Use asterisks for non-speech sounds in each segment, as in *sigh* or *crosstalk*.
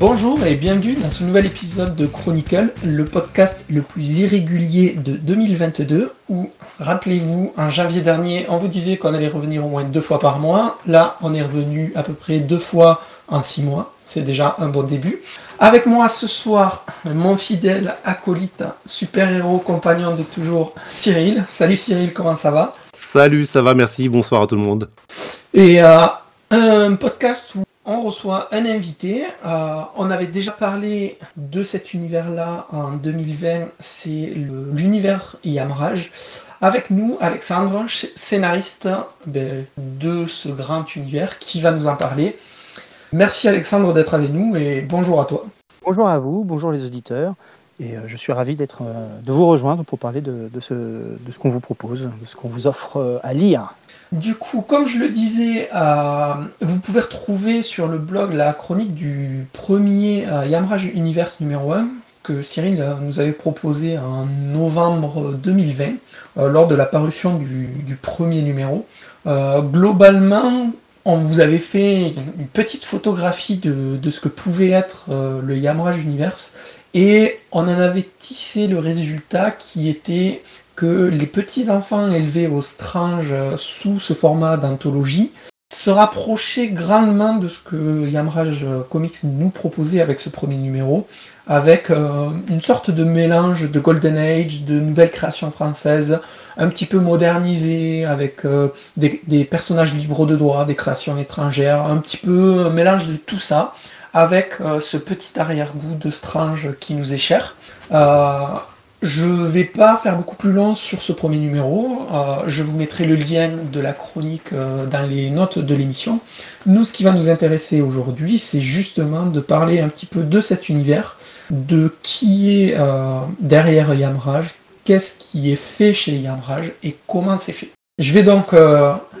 Bonjour et bienvenue dans ce nouvel épisode de Chronicle, le podcast le plus irrégulier de 2022 où, rappelez-vous, en janvier dernier, on vous disait qu'on allait revenir au moins deux fois par mois. Là, on est revenu à peu près deux fois en six mois. C'est déjà un bon début. Avec moi ce soir, mon fidèle acolyte, super-héros, compagnon de toujours, Cyril. Salut Cyril, comment ça va? Salut, ça va, merci, bonsoir à tout le monde. Et euh, un podcast où on reçoit un invité. Euh, on avait déjà parlé de cet univers-là en 2020, c'est l'univers Yamraj. Avec nous, Alexandre, scénariste ben, de ce grand univers, qui va nous en parler. Merci Alexandre d'être avec nous et bonjour à toi. Bonjour à vous, bonjour les auditeurs. Et euh, je suis ravi d'être, euh, de vous rejoindre pour parler de, ce, qu'on vous propose, de ce qu'on vous offre à lire. Du coup, comme je le disais, euh, vous pouvez retrouver sur le blog la chronique du premier euh, Yamraj Universe numéro 1 que Cyril euh, nous avait proposé en novembre 2020 lors de la parution du, premier numéro. globalement, on vous avait fait une petite photographie de, ce que pouvait être le Yamraj Universe et on en avait tissé le résultat qui était que les petits-enfants élevés au Strange sous ce format d'anthologie se rapprochaient grandement de ce que Yamraj Comics nous proposait avec ce premier numéro, avec euh, une sorte de mélange de Golden Age, de nouvelles créations françaises, un petit peu modernisées, avec euh, des, personnages libres de droit, des créations étrangères, un petit peu un mélange de tout ça, avec euh, ce petit arrière-goût de Strange qui nous est cher. Je vais pas faire beaucoup plus long sur ce premier numéro. Euh, je vous mettrai le lien de la chronique euh, dans les notes de l'émission. Nous, ce qui va nous intéresser aujourd'hui, c'est justement de parler un petit peu de cet univers, de qui est euh, derrière Yamraj, qu'est-ce qui est fait chez Yamraj et comment c'est fait. Je vais donc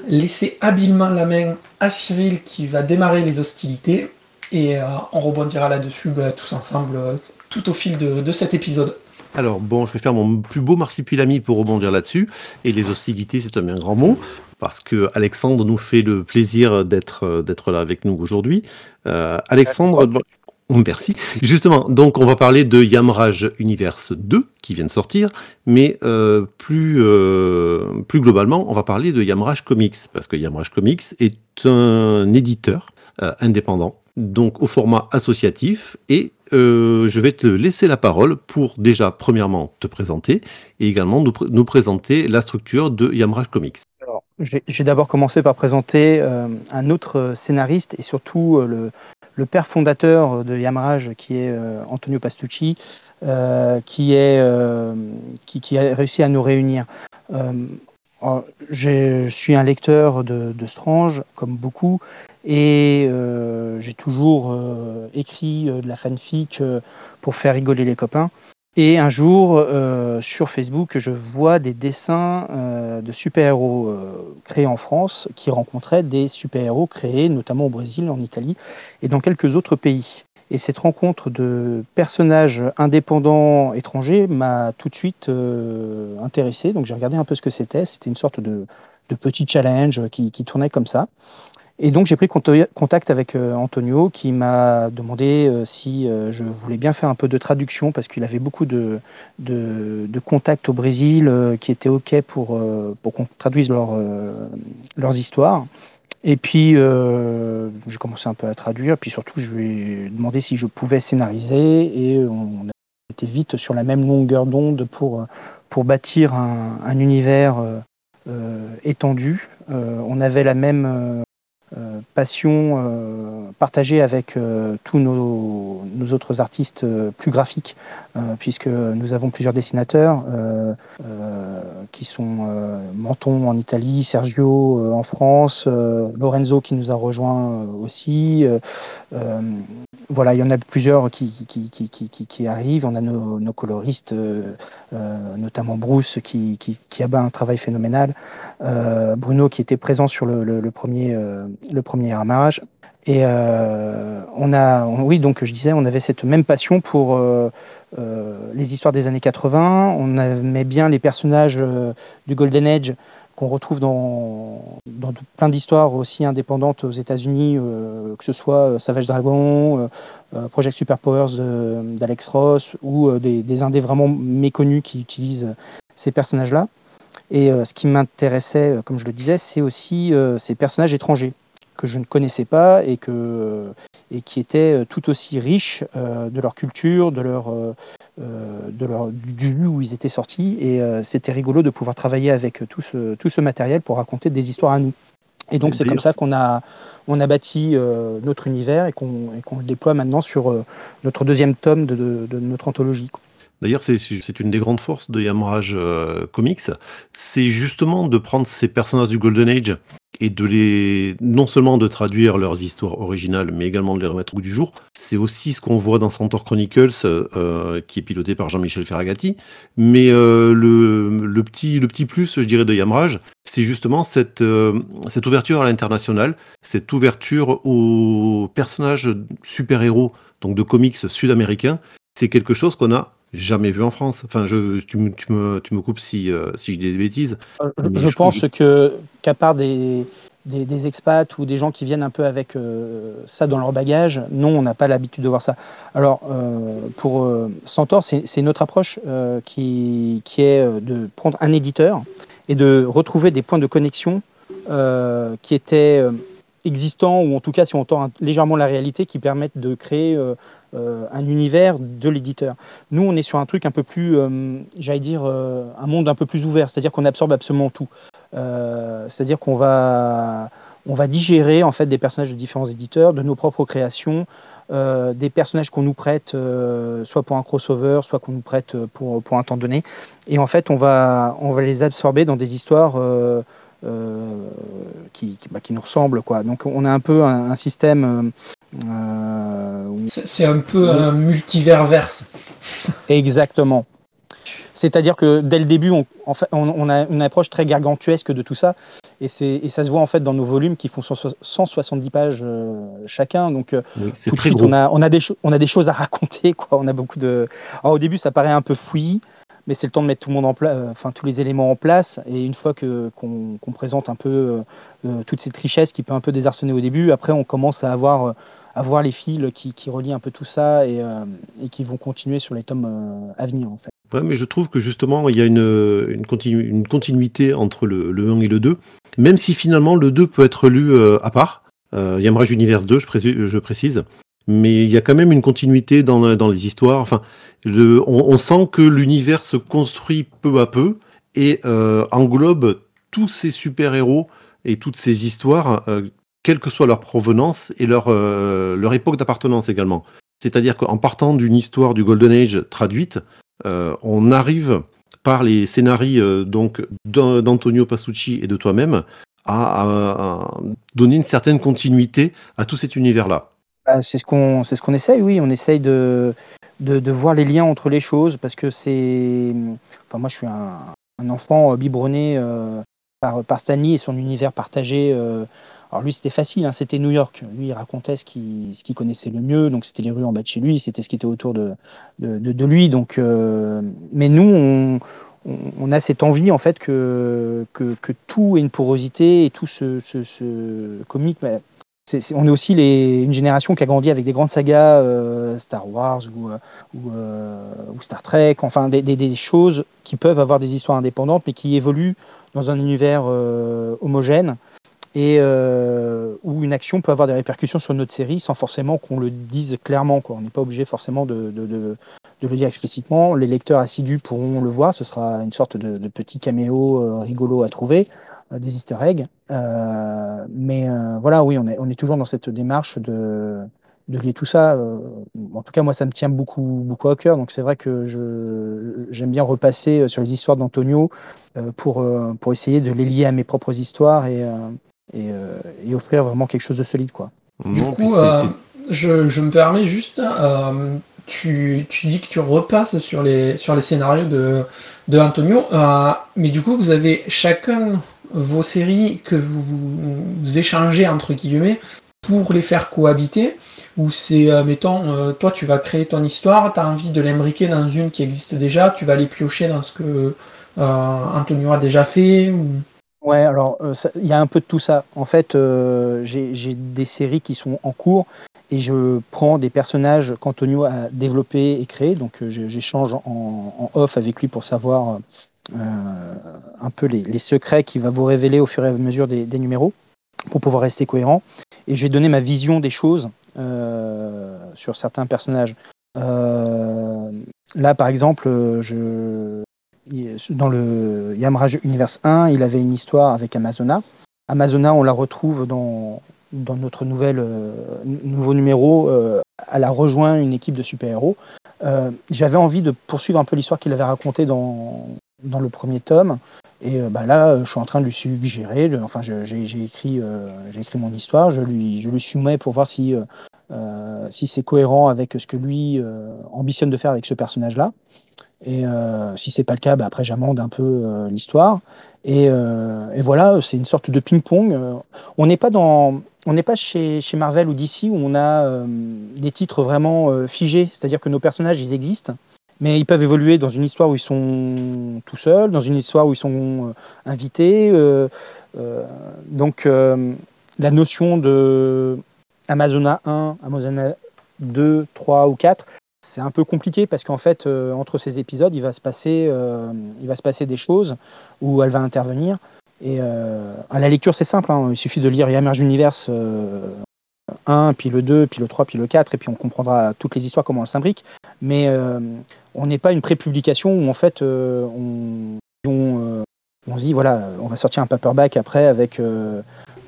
laisser habilement la main à Cyril qui va démarrer les hostilités et on rebondira là-dessus bah, tous ensemble tout au fil de cet épisode. Alors bon, je vais faire mon plus beau marsipulami pour rebondir là-dessus. Et les hostilités, c'est un bien grand mot, parce que Alexandre nous fait le plaisir d'être euh, d'être là avec nous aujourd'hui. Euh, Alexandre, merci. Justement, donc on va parler de Yamraj Universe 2 qui vient de sortir, mais euh, plus plus globalement, on va parler de Yamraj Comics parce que Yamraj Comics est un éditeur indépendant donc au format associatif et euh, je vais te laisser la parole pour déjà premièrement te présenter et également nous, présenter la structure de Yamraj Comics. Vais d'abord commencer par présenter euh, un autre scénariste et surtout euh, le, père fondateur de Yamraj qui est Antonio Pastucci qui, est, qui, a réussi à nous réunir. Je suis un lecteur de, de Strange, comme beaucoup, et euh, j'ai toujours euh, écrit euh, de la fanfic pour faire rigoler les copains. Et un jour, sur Facebook, je vois des dessins de super-héros créés en France qui rencontraient des super-héros créés notamment au Brésil, en Italie et dans quelques autres pays. Et cette rencontre de personnages indépendants étrangers m'a tout de suite intéressé. Donc j'ai regardé un peu ce que c'était. C'était une sorte de, petit challenge qui, qui, tournait comme ça. Et donc j'ai pris contact avec euh, Antonio qui m'a demandé euh, si euh, je voulais bien faire un peu de traduction parce qu'il avait beaucoup de, de, contacts au Brésil qui étaient OK pour, pour qu'on traduise leur, leurs histoires. Et puis j'ai commencé un peu à traduire, puis surtout je lui ai demandé si je pouvais scénariser et on était vite sur la même longueur d'onde pour, pour bâtir un, un univers étendu. on avait la même euh, passion euh, partagée avec euh, tous nos, autres artistes plus graphiques, puisque nous avons plusieurs dessinateurs qui sont Menton en Italie, Sergio en France, Lorenzo qui nous a rejoint aussi. voilà, il y en a plusieurs qui, qui, qui, qui arrivent. On a nos, coloristes, notamment Bruce, qui, qui, a un travail phénoménal. Bruno qui était présent sur le, le premier le premier armage. Et euh, on a, oui, donc je disais, on avait cette même passion pour euh, euh, les histoires des années 80. On aimait bien les personnages du Golden Age, qu'on retrouve dans, plein d'histoires aussi indépendantes aux États-Unis, que ce soit Savage Dragon, Project Superpowers d'Alex Ross ou des, des, indés vraiment méconnus qui utilisent ces personnages-là. Et ce qui m'intéressait, comme je le disais, c'est aussi ces personnages étrangers que je ne connaissais pas et, que, et qui étaient tout aussi riches de leur culture, de leur, euh, de leur, du lieu où ils étaient sortis. Et euh, c'était rigolo de pouvoir travailler avec tout ce, tout ce matériel pour raconter des histoires à nous. Et donc c'est comme ça qu'on a, on a bâti euh, notre univers et qu'on le déploie maintenant sur notre deuxième tome de, de, notre anthologie. D'ailleurs, c'est une des grandes forces de Yamrage Comics, c'est justement de prendre ces personnages du Golden Age et de les non seulement de traduire leurs histoires originales, mais également de les remettre au goût du jour. C'est aussi ce qu'on voit dans Centaur Chronicles, euh, qui est piloté par Jean-Michel Ferragati. Mais euh, le, le, petit, le petit plus, je dirais, de Yamrage, c'est justement cette, euh, cette ouverture à l'international, cette ouverture aux personnages super-héros, donc de comics sud-américains. C'est quelque chose qu'on a jamais vu en France. Enfin, je, tu, me, tu, me, tu me coupes si, euh, si je dis des bêtises. Euh, je, pense que qu'à part des, des, des, expats ou des gens qui viennent un peu avec euh, ça dans leur bagage, non, on n'a pas l'habitude de voir ça. Alors, pour Centaure, c'est une autre approche qui, qui est de prendre un éditeur et de retrouver des points de connexion qui étaient existants, ou en tout cas si on tend légèrement la réalité, qui permettent de créer euh, euh, un univers de l'éditeur. Nous, on est sur un truc un peu plus, euh, j'allais dire, un monde un peu plus ouvert, c'est-à-dire qu'on absorbe absolument tout. c'est-à-dire qu'on va, on va digérer en fait des personnages de différents éditeurs, de nos propres créations, des personnages qu'on nous prête, soit pour un crossover, soit qu'on nous prête pour, pour un temps donné. Et en fait, on va, on va les absorber dans des histoires euh, qui, bah, qui, nous ressemble. Quoi. Donc on a un peu un, système. Euh, c'est un peu un multivers verse. *laughs* Exactement. C'est-à-dire que dès le début, on, on, a une approche très gargantuesque de tout ça, et, et, ça se voit en fait dans nos volumes qui font 170 pages euh, chacun. Donc tout de suite, on a, on, a des on a des choses à raconter. Quoi. On a beaucoup de. Alors, au début, ça paraît un peu fouillis, mais c'est le temps de mettre tout le monde en place, euh, enfin tous les éléments en place. Et une fois que qu'on présente un peu euh, euh, toute cette richesse qui peut un peu désarçonner au début, après on commence à avoir à voir les fils qui, qui, relient un peu tout ça et, qui vont continuer sur les tomes à venir en mais je trouve que justement, il y a une, une, continuité entre le, le, 1 et le 2, même si finalement le 2 peut être lu à part. Euh, Yamrage Universe 2, je, je, précise mais il y a quand même une continuité dans, dans les histoires. Enfin, on, sent que l'univers se construit peu à peu et euh, englobe tous ces super-héros et toutes ces histoires, euh, quelle que soit leur provenance et leur, euh, leur époque d'appartenance également. C'est-à-dire qu'en partant d'une histoire du Golden Age traduite, on arrive par les scénarios donc d'Antonio Pasucci et de toi-même à, donner une certaine continuité à tout cet univers-là. Bah, c'est ce qu'on ce qu'on essaye, oui. On essaye de, de, voir les liens entre les choses parce que c'est. Enfin, moi, je suis un, enfant biberonné euh, par, par Stanley et son univers partagé. Euh. Alors, lui, c'était facile, hein, c'était New York. Lui, il racontait ce qu'il ce connaissait le mieux, donc c'était les rues en bas de chez lui, c'était ce qui était autour de, de, lui. Donc, euh, Mais nous, on, on, a cette envie en fait que, que, tout ait une porosité et tout ce, ce, ce comique. On est aussi une génération qui a grandi avec des grandes sagas, euh, Star Wars euh, euh, ou, Star Trek, enfin des, choses qui peuvent avoir des histoires indépendantes, mais qui évoluent dans un univers homogène et où une action peut avoir des répercussions sur notre série sans forcément qu'on le dise clairement. On n'est pas obligé forcément de, le dire explicitement. Les lecteurs assidus pourront le voir. Ce sera une sorte de, de petit caméo rigolo à trouver. Euh, des easter eggs. Euh, mais euh, voilà, oui, on est, on est toujours dans cette démarche de, de lier tout ça. en tout cas, moi, ça me tient beaucoup, beaucoup à cœur. Donc, c'est vrai que je, j'aime bien repasser sur les histoires d'Antonio pour, pour essayer de les lier à mes propres histoires et, et, et offrir vraiment quelque chose de solide. Quoi. Du coup, je, je, me permets juste, tu, tu, dis que tu repasses sur les, sur les scénarios de, de Antonio, mais du coup, vous avez chacun vos séries que vous, échangez entre guillemets pour les faire cohabiter ou c'est euh, mettons euh, toi tu vas créer ton histoire tu as envie de l'imbriquer dans une qui existe déjà tu vas aller piocher dans ce que euh, Antonio a déjà fait ou... Ouais, alors il y a un peu de tout ça. En fait, j'ai des séries qui sont en cours et je prends des personnages qu'Antonio a développés et créés. Donc j'échange en, off avec lui pour savoir un peu les, secrets qu'il va vous révéler au fur et à mesure des, numéros pour pouvoir rester cohérent. Et je vais donner ma vision des choses sur certains personnages. Euh, là, par exemple, je, dans le Yamraj Universe 1, il avait une histoire avec Amazona. Amazona, on la retrouve dans, dans notre nouvelle, euh, nouveau numéro. Euh, elle a rejoint une équipe de super-héros. J'avais envie de poursuivre un peu l'histoire qu'il avait racontée dans, dans le premier tome. Et bah là, je suis en train de lui suggérer. enfin, j'ai écrit, j'ai écrit mon histoire. Je lui, je soumets pour voir si euh, c'est cohérent avec ce que lui euh, ambitionne de faire avec ce personnage-là. Et euh, si c'est pas le cas, bah, après j'amende un peu l'histoire. Et, voilà, c'est une sorte de ping-pong. on n'est pas dans, on n'est pas chez, chez, Marvel ou DC où on a des titres vraiment figés, c'est-à-dire que nos personnages ils existent, mais ils peuvent évoluer dans une histoire où ils sont tout seuls, dans une histoire où ils sont invités. donc la notion de Amazona 1, Amazona 2, 3 ou 4, c'est un peu compliqué parce qu'en fait, euh, entre ces épisodes, il va, se passer, euh, il va se passer des choses où elle va intervenir. Et euh, à la lecture, c'est simple. Hein. il suffit de lire Emerge Universe 1, puis le 2, puis le 3, puis le 4, et puis on comprendra toutes les histoires, comment elles s'imbriquent. Mais on n'est pas une pré-publication où en fait, on, on, on, se dit, voilà, on va sortir un paperback après avec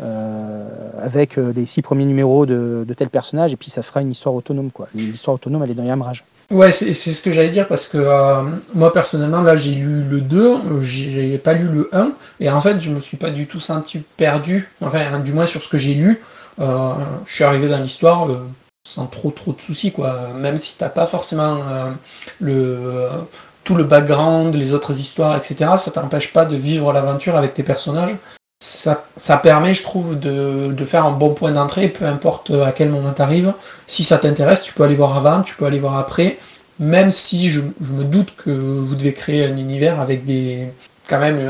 euh, avec euh, les six premiers numéros de, tel personnage, et puis ça fera une histoire autonome. quoi. L'histoire autonome, elle est dans Yamrage. Ouais, c'est ce que j'allais dire parce que euh, moi personnellement, là j'ai lu le 2, j'ai pas lu le 1, et en fait je me suis pas du tout senti perdu, enfin du moins sur ce que j'ai lu. je suis arrivé dans l'histoire sans trop trop de soucis, quoi. Même si t'as pas forcément le, tout le background, les autres histoires, etc., ça t'empêche pas de vivre l'aventure avec tes personnages ça, permet, je trouve, de, faire un bon point d'entrée, peu importe à quel moment tu arrives. Si ça t'intéresse, tu peux aller voir avant, tu peux aller voir après, même si je, me doute que vous devez créer un univers avec des quand même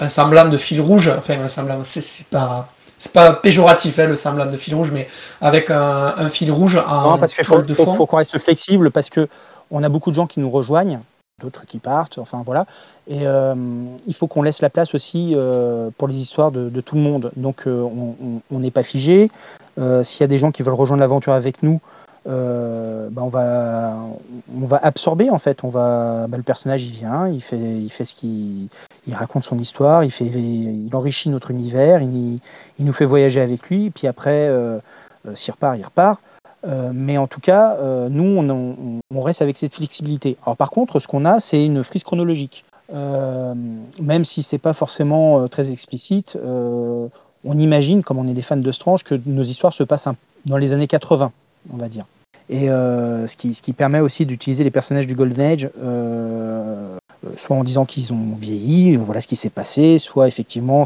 un, semblant de fil rouge, enfin un semblant, c'est pas c'est pas péjoratif hein, le semblant de fil rouge, mais avec un, fil rouge en non, parce qu'il faut, faut qu'on reste flexible parce que on a beaucoup de gens qui nous rejoignent d'autres qui partent, enfin voilà. Et euh, il faut qu'on laisse la place aussi euh, pour les histoires de, tout le monde. Donc euh, on n'est pas figé. S'il y a des gens qui veulent rejoindre l'aventure avec nous, bah, on, va, absorber en fait. On va, bah, le personnage il vient, il fait, ce qu'il il raconte son histoire, il, enrichit notre univers, il, nous fait voyager avec lui. Puis après, s'il repart, il repart. Euh, mais en tout cas, euh, nous, on, reste avec cette flexibilité. Alors par contre, ce qu'on a, c'est une frise chronologique. Euh, même si c'est pas forcément très explicite, on imagine, comme on est des fans de Strange, que nos histoires se passent dans les années 80, on va dire. Et ce qui, ce, qui, permet aussi d'utiliser les personnages du Golden Age euh, soit en disant qu'ils ont vieilli, voilà ce qui s'est passé, soit effectivement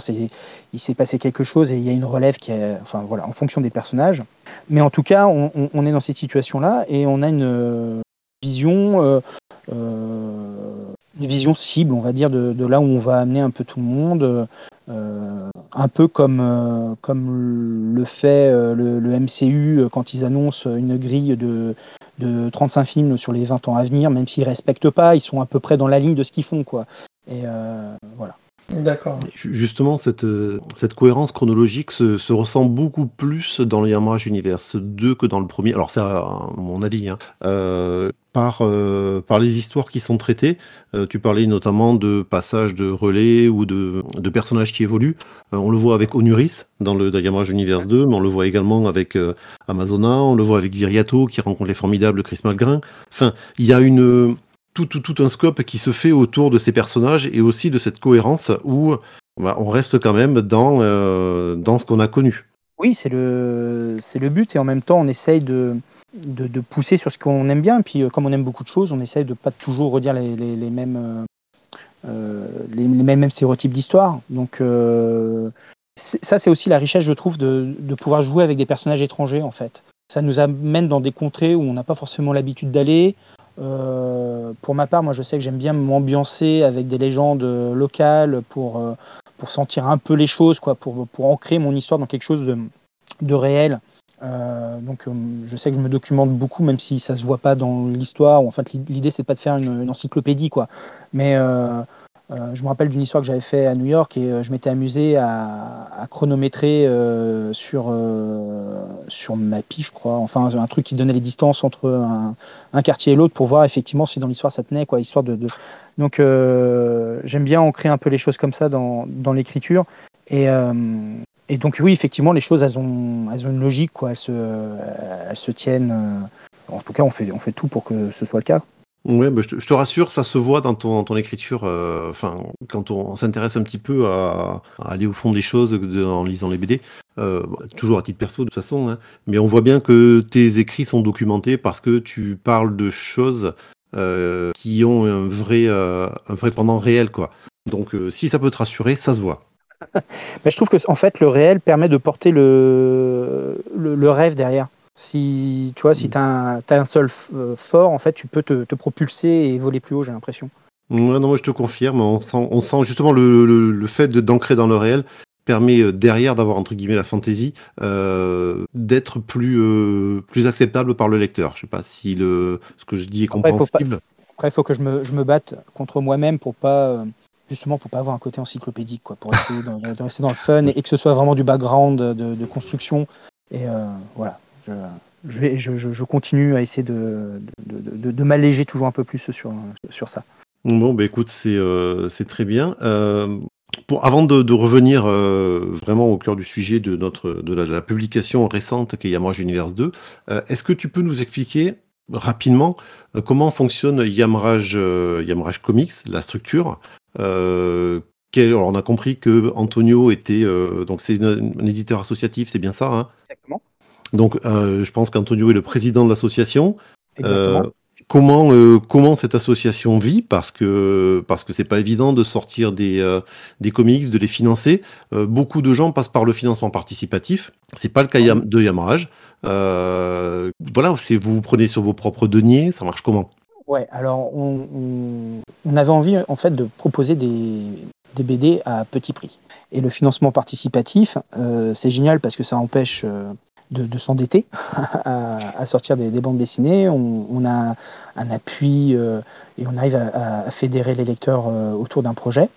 il s'est passé quelque chose et il y a une relève qui enfin voilà, en fonction des personnages. Mais en tout cas, on, est dans cette situation-là et on a une euh, vision, euh, une vision cible, on va dire, de, là où on va amener un peu tout le monde, un peu comme, comme le fait le, le, MCU quand ils annoncent une grille de, de 35 films sur les 20 ans à venir, même s'ils respectent pas, ils sont à peu près dans la ligne de ce qu'ils font, quoi. Et euh, voilà. D'accord. Justement, cette, cette cohérence chronologique se, ressent beaucoup plus dans le Yamrage Universe 2 que dans le premier. Alors, c'est mon avis. Hein. Euh, par, euh, par les histoires qui sont traitées, euh, tu parlais notamment de passages de relais ou de, personnages qui évoluent. on le voit avec Onuris dans le Yamrage Universe 2, mais on le voit également avec Amazona, on le voit avec Viriato qui rencontre les formidables Chris Malgrin. Enfin, il y a une tout, un scope qui se fait autour de ces personnages et aussi de cette cohérence où bah, on reste quand même dans, euh, dans ce qu'on a connu. Oui, c'est le, c'est le but et en même temps on essaye de, de, pousser sur ce qu'on aime bien. Puis euh, comme on aime beaucoup de choses, on essaye de pas toujours redire les, les, mêmes, euh, les, mêmes, stéréotypes d'histoire. Donc ça c'est aussi la richesse je trouve de, de pouvoir jouer avec des personnages étrangers en fait. Ça nous amène dans des contrées où on n'a pas forcément l'habitude d'aller. Euh, pour ma part, moi je sais que j'aime bien m'ambiancer avec des légendes locales pour, euh, pour sentir un peu les choses, quoi, pour, pour ancrer mon histoire dans quelque chose de, réel. Euh, donc, euh, je sais que je me documente beaucoup, même si ça se voit pas dans l'histoire. En fait, l'idée c'est pas de faire une, encyclopédie, quoi. Mais euh, euh, je me rappelle d'une histoire que j'avais fait à New York et euh, je m'étais amusé à, chronométrer euh, sur sur Mappy, je crois. Enfin, un truc qui donnait les distances entre un, quartier et l'autre pour voir effectivement si dans l'histoire ça tenait, quoi. Histoire de, donc j'aime bien ancrer un peu les choses comme ça dans dans l'écriture et et donc oui, effectivement, les choses, elles ont, elles ont une logique, quoi. Elles se, elles se tiennent. En tout cas, on fait, on fait tout pour que ce soit le cas. Ouais, bah, je, te, rassure, ça se voit dans ton, écriture. Euh, enfin, quand on, s'intéresse un petit peu à, aller au fond des choses en lisant les BD, euh, toujours à titre perso de toute façon, hein, mais on voit bien que tes écrits sont documentés parce que tu parles de choses euh, qui ont un vrai, un vrai pendant réel, quoi. Donc, si ça peut te rassurer, ça se voit. *laughs* Mais je trouve que en fait le réel permet de porter le, le, le rêve derrière. Si tu vois, si tu as, as, un sol fort, en fait, tu peux te, te propulser et voler plus haut, j'ai l'impression. Ouais, non, moi je te confirme, on sent, on sent justement le, le, le fait d'ancrer dans le réel permet derrière d'avoir entre guillemets la fantaisie euh, d'être plus euh, plus acceptable par le lecteur. Je sais pas si le ce que je dis est compréhensible. Après, il faut, faut, que je me, je me batte contre moi-même pour pas euh, justement pour pas avoir un côté encyclopédique, quoi, pour essayer de, de rester dans le fun *laughs* et, et, que ce soit vraiment du background de, de construction. Et euh, voilà, je, continue à essayer de, de, de m'alléger toujours un peu plus sur, ça. Bon, bah écoute, c'est euh, très bien. Euh, avant de, revenir euh, vraiment au cœur du sujet de, notre, la, de la publication récente qui est Yamrage Universe 2, euh, est-ce que tu peux nous expliquer rapidement comment fonctionne Yamrage, Yamrage Comics, la structure alors on a compris que Antonio était donc c'est un éditeur associatif, c'est bien ça hein? Donc euh, je pense qu'Antonio est le président de l'association. comment comment cette association vit? Parce que parce que c'est pas évident de sortir des des comics, de les financer. beaucoup de gens passent par le financement participatif. C'est pas le cas de Yamarage. voilà, c'est vous, vous prenez sur vos propres deniers. Ça marche comment? Ouais, alors on, on, on, avait envie en fait de proposer des, des, BD à petit prix. Et le financement participatif, euh, c'est génial parce que ça empêche euh, de, de s'endetter *laughs* à, sortir des, des, bandes dessinées. On, a un appui euh, et on arrive à, fédérer les lecteurs euh, autour d'un projet.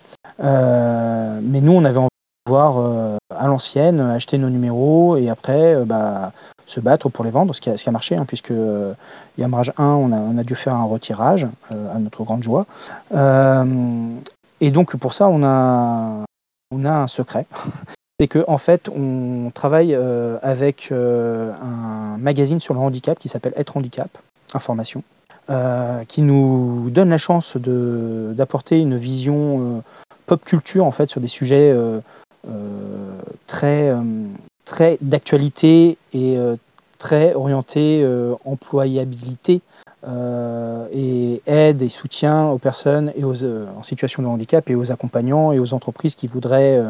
Euh, mais nous, on avait envie de voir à l'ancienne, acheter nos numéros et après, bah, se battre pour les vendre, ce qui a, ce qui a marché, hein, puisque Yamrage 1, on a, on a, dû faire un retirage, à notre grande joie. Et donc pour ça, on a, on a un secret. C'est qu'en en fait, on travaille avec un magazine sur le handicap qui s'appelle Être Handicap, Information, qui nous donne la chance d'apporter une vision pop culture en fait sur des sujets très très d'actualité et euh, très orienté euh, employabilité euh, et aide et soutien aux personnes et aux, en situation de handicap et aux accompagnants et aux entreprises qui voudraient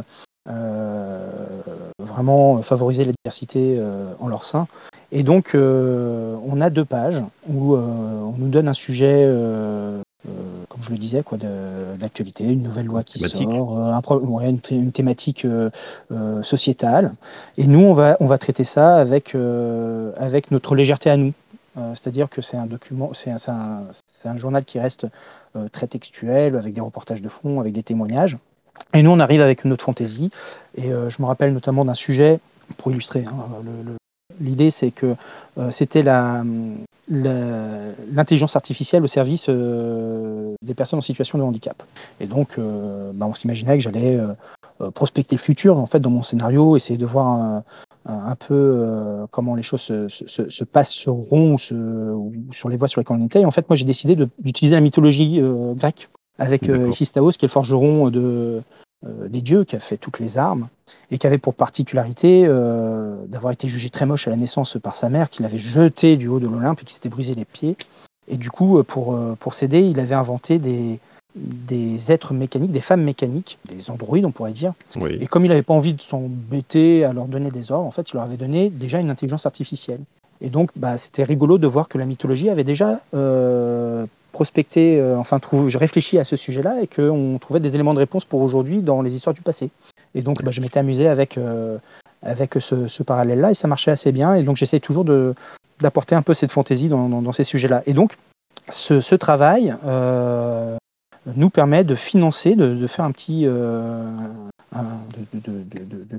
vraiment favoriser la diversité en leur sein. Et donc, on a deux pages où on nous donne un sujet euh, comme je le disais, quoi, de, de l'actualité, une nouvelle loi qui thématique. sort, euh, un ouais, une, une, thématique euh, euh, sociétale. Et nous, on va, on va traiter ça avec, euh, avec notre légèreté à nous. C'est-à-dire que c'est un document, c'est un, un, un, journal qui reste très textuel, avec des reportages de fond, avec des témoignages. Et nous, on arrive avec notre fantaisie. Et je me rappelle notamment d'un sujet, pour illustrer hein, L'idée, c'est que euh, c'était l'intelligence artificielle au service euh, des personnes en situation de handicap. Et donc, euh, bah, on s'imaginait que j'allais euh, prospecter le futur, en fait, dans mon scénario, essayer de voir un, peu euh, comment les choses se, se, se passeront ou, se, ou, sur les voies sur lesquelles on était. Et en fait, moi, j'ai décidé d'utiliser la mythologie grecque avec Héphaïstos, qui est le forgeron de, euh, des dieux, qui a fait toutes les armes, et qui avait pour particularité euh, d'avoir été jugé très moche à la naissance par sa mère, qui l'avait jeté du haut de l'Olympe et qui s'était brisé les pieds. Et du coup, euh, pour, pour s'aider, il avait inventé des, des êtres mécaniques, des femmes mécaniques, des androïdes, on pourrait dire. Oui. Et comme il n'avait pas envie de s'embêter à leur donner des ordres, en fait, il leur avait donné déjà une intelligence artificielle. Et donc, bah, c'était rigolo de voir que la mythologie avait déjà euh, prospecté, enfin je réfléchis à ce sujet-là et qu'on trouvait des éléments de réponse pour aujourd'hui dans les histoires du passé. Et donc bah, je m'étais amusé avec, avec ce, parallèle-là et ça marchait assez bien. Et donc j'essaie toujours d'apporter un peu cette fantaisie dans, ces sujets-là. Et donc ce, travail nous permet de financer, de, faire un petit, de,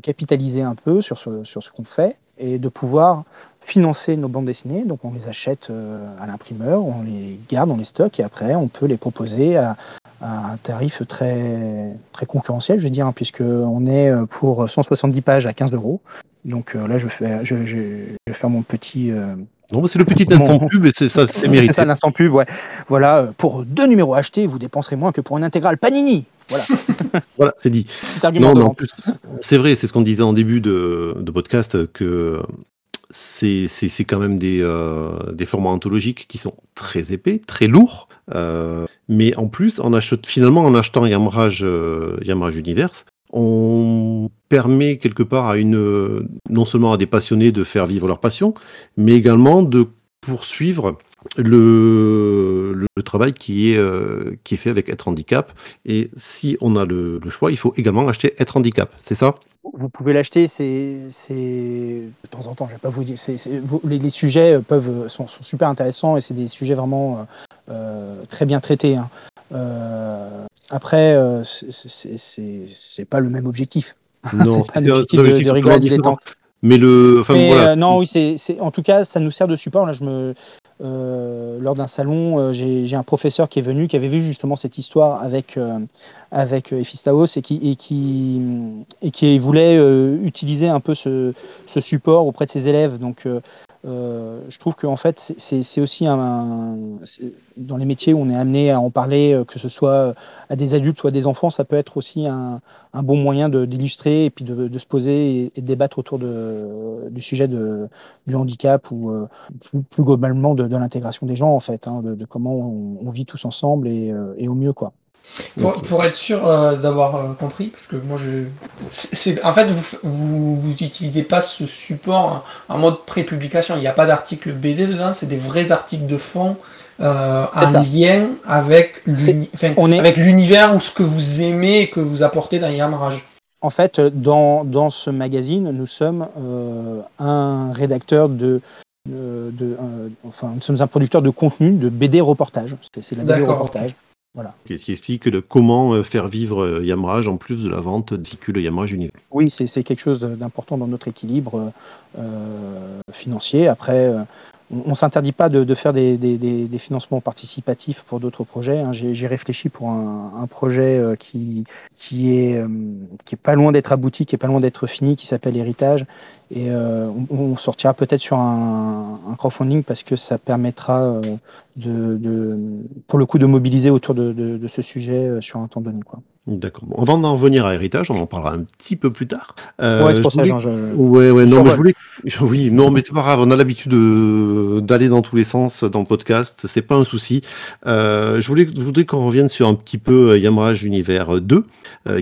capitaliser un peu sur sur ce qu'on fait et de pouvoir financer nos bandes dessinées. Donc on les achète euh, à l'imprimeur, on les garde, on les stocke et après on peut les proposer à, un tarif très, très concurrentiel, je veux dire, hein, puisqu'on est euh, pour 170 pages à 15 euros. Donc euh, là, je vais, je, faire mon petit. non, c'est le petit instant pub et c'est ça, c'est mérité. *laughs* C'est ça l'instant pub, ouais. Voilà, pour deux numéros achetés, vous dépenserez moins que pour une intégrale Panini. Voilà. *laughs* voilà, c'est dit. C'est vrai, c'est ce qu'on disait en début de, de podcast que c'est quand même des, euh, des formats anthologiques qui sont très épais, très lourds. Euh, mais en plus, en achète, finalement, en achetant Yamrage, euh, Yamrage Universe, on permet quelque part à une, non seulement à des passionnés de faire vivre leur passion, mais également de poursuivre le, le, travail qui est, euh, qui est fait avec Être Handicap. Et si on a le, choix, il faut également acheter Être Handicap, c'est ça? Vous pouvez l'acheter, c'est de temps en temps, je vais pas vous dire, les, sujets peuvent, sont, super intéressants et c'est des sujets vraiment euh, très bien traités. Hein. Euh, après, c'est pas le même objectif. *laughs* Non, c'est pas l'objectif de, de rigoler dilettante. Mais le, enfin, voilà. non, oui, c'est, en tout cas, ça nous sert de support. Là, je me, euh, lors d'un salon, euh, j'ai un professeur qui est venu, qui avait vu justement cette histoire avec, euh, Ephistaos et qui, voulait utiliser un peu ce, support auprès de ses élèves. Euh, je trouve qu'en fait, c'est aussi un, dans les métiers où on est amené à en parler, euh, que ce soit à des adultes ou à des enfants, ça peut être aussi un, un bon moyen d'illustrer et puis de, de, se poser et, de débattre autour de, du sujet de, du handicap ou euh, plus, globalement de, l'intégration des gens en fait, hein, de, comment on, on, vit tous ensemble et, et au mieux quoi. Pour, être sûr euh, d'avoir euh, compris, parce que moi je. C'est, en fait, vous, vous, utilisez pas ce support en, mode pré-publication. Il n'y a pas d'article BD dedans, c'est des vrais articles de fond euh, en lien avec, avec l'univers ou ce que vous aimez et que vous apportez dans Yamrage. En fait, dans, dans, ce magazine, nous sommes un rédacteur de. de, enfin, nous sommes un producteur de contenu de BD reportage. C'est, la BD reportage. Voilà. Ce qui explique comment euh, faire vivre euh, Yamrage en plus de la vente de Yamrage Univers. Oui, c'est quelque chose d'important dans notre équilibre euh, financier. Après, on ne s'interdit pas de, faire des, financements participatifs pour d'autres projets. Hein. J'ai réfléchi pour un, projet qui, qui, est, qui est pas loin d'être abouti, qui est pas loin d'être fini, qui s'appelle Héritage et euh, on, sortira peut-être sur un, crowdfunding parce que ça permettra euh, de, pour le coup, de mobiliser autour de, ce sujet euh, sur un temps donné. Quoi. D'accord. Bon, avant d'en revenir à héritage, on en parlera un petit peu plus tard. ouais, c'est pour ça, je... Ouais, ouais, non, mais je voulais. *laughs* Oui, non, mais c'est pas grave. On a l'habitude d'aller dans tous les sens dans le podcast. C'est pas un souci. je voulais, je voudrais qu'on revienne sur un petit peu Yamrage Univers 2,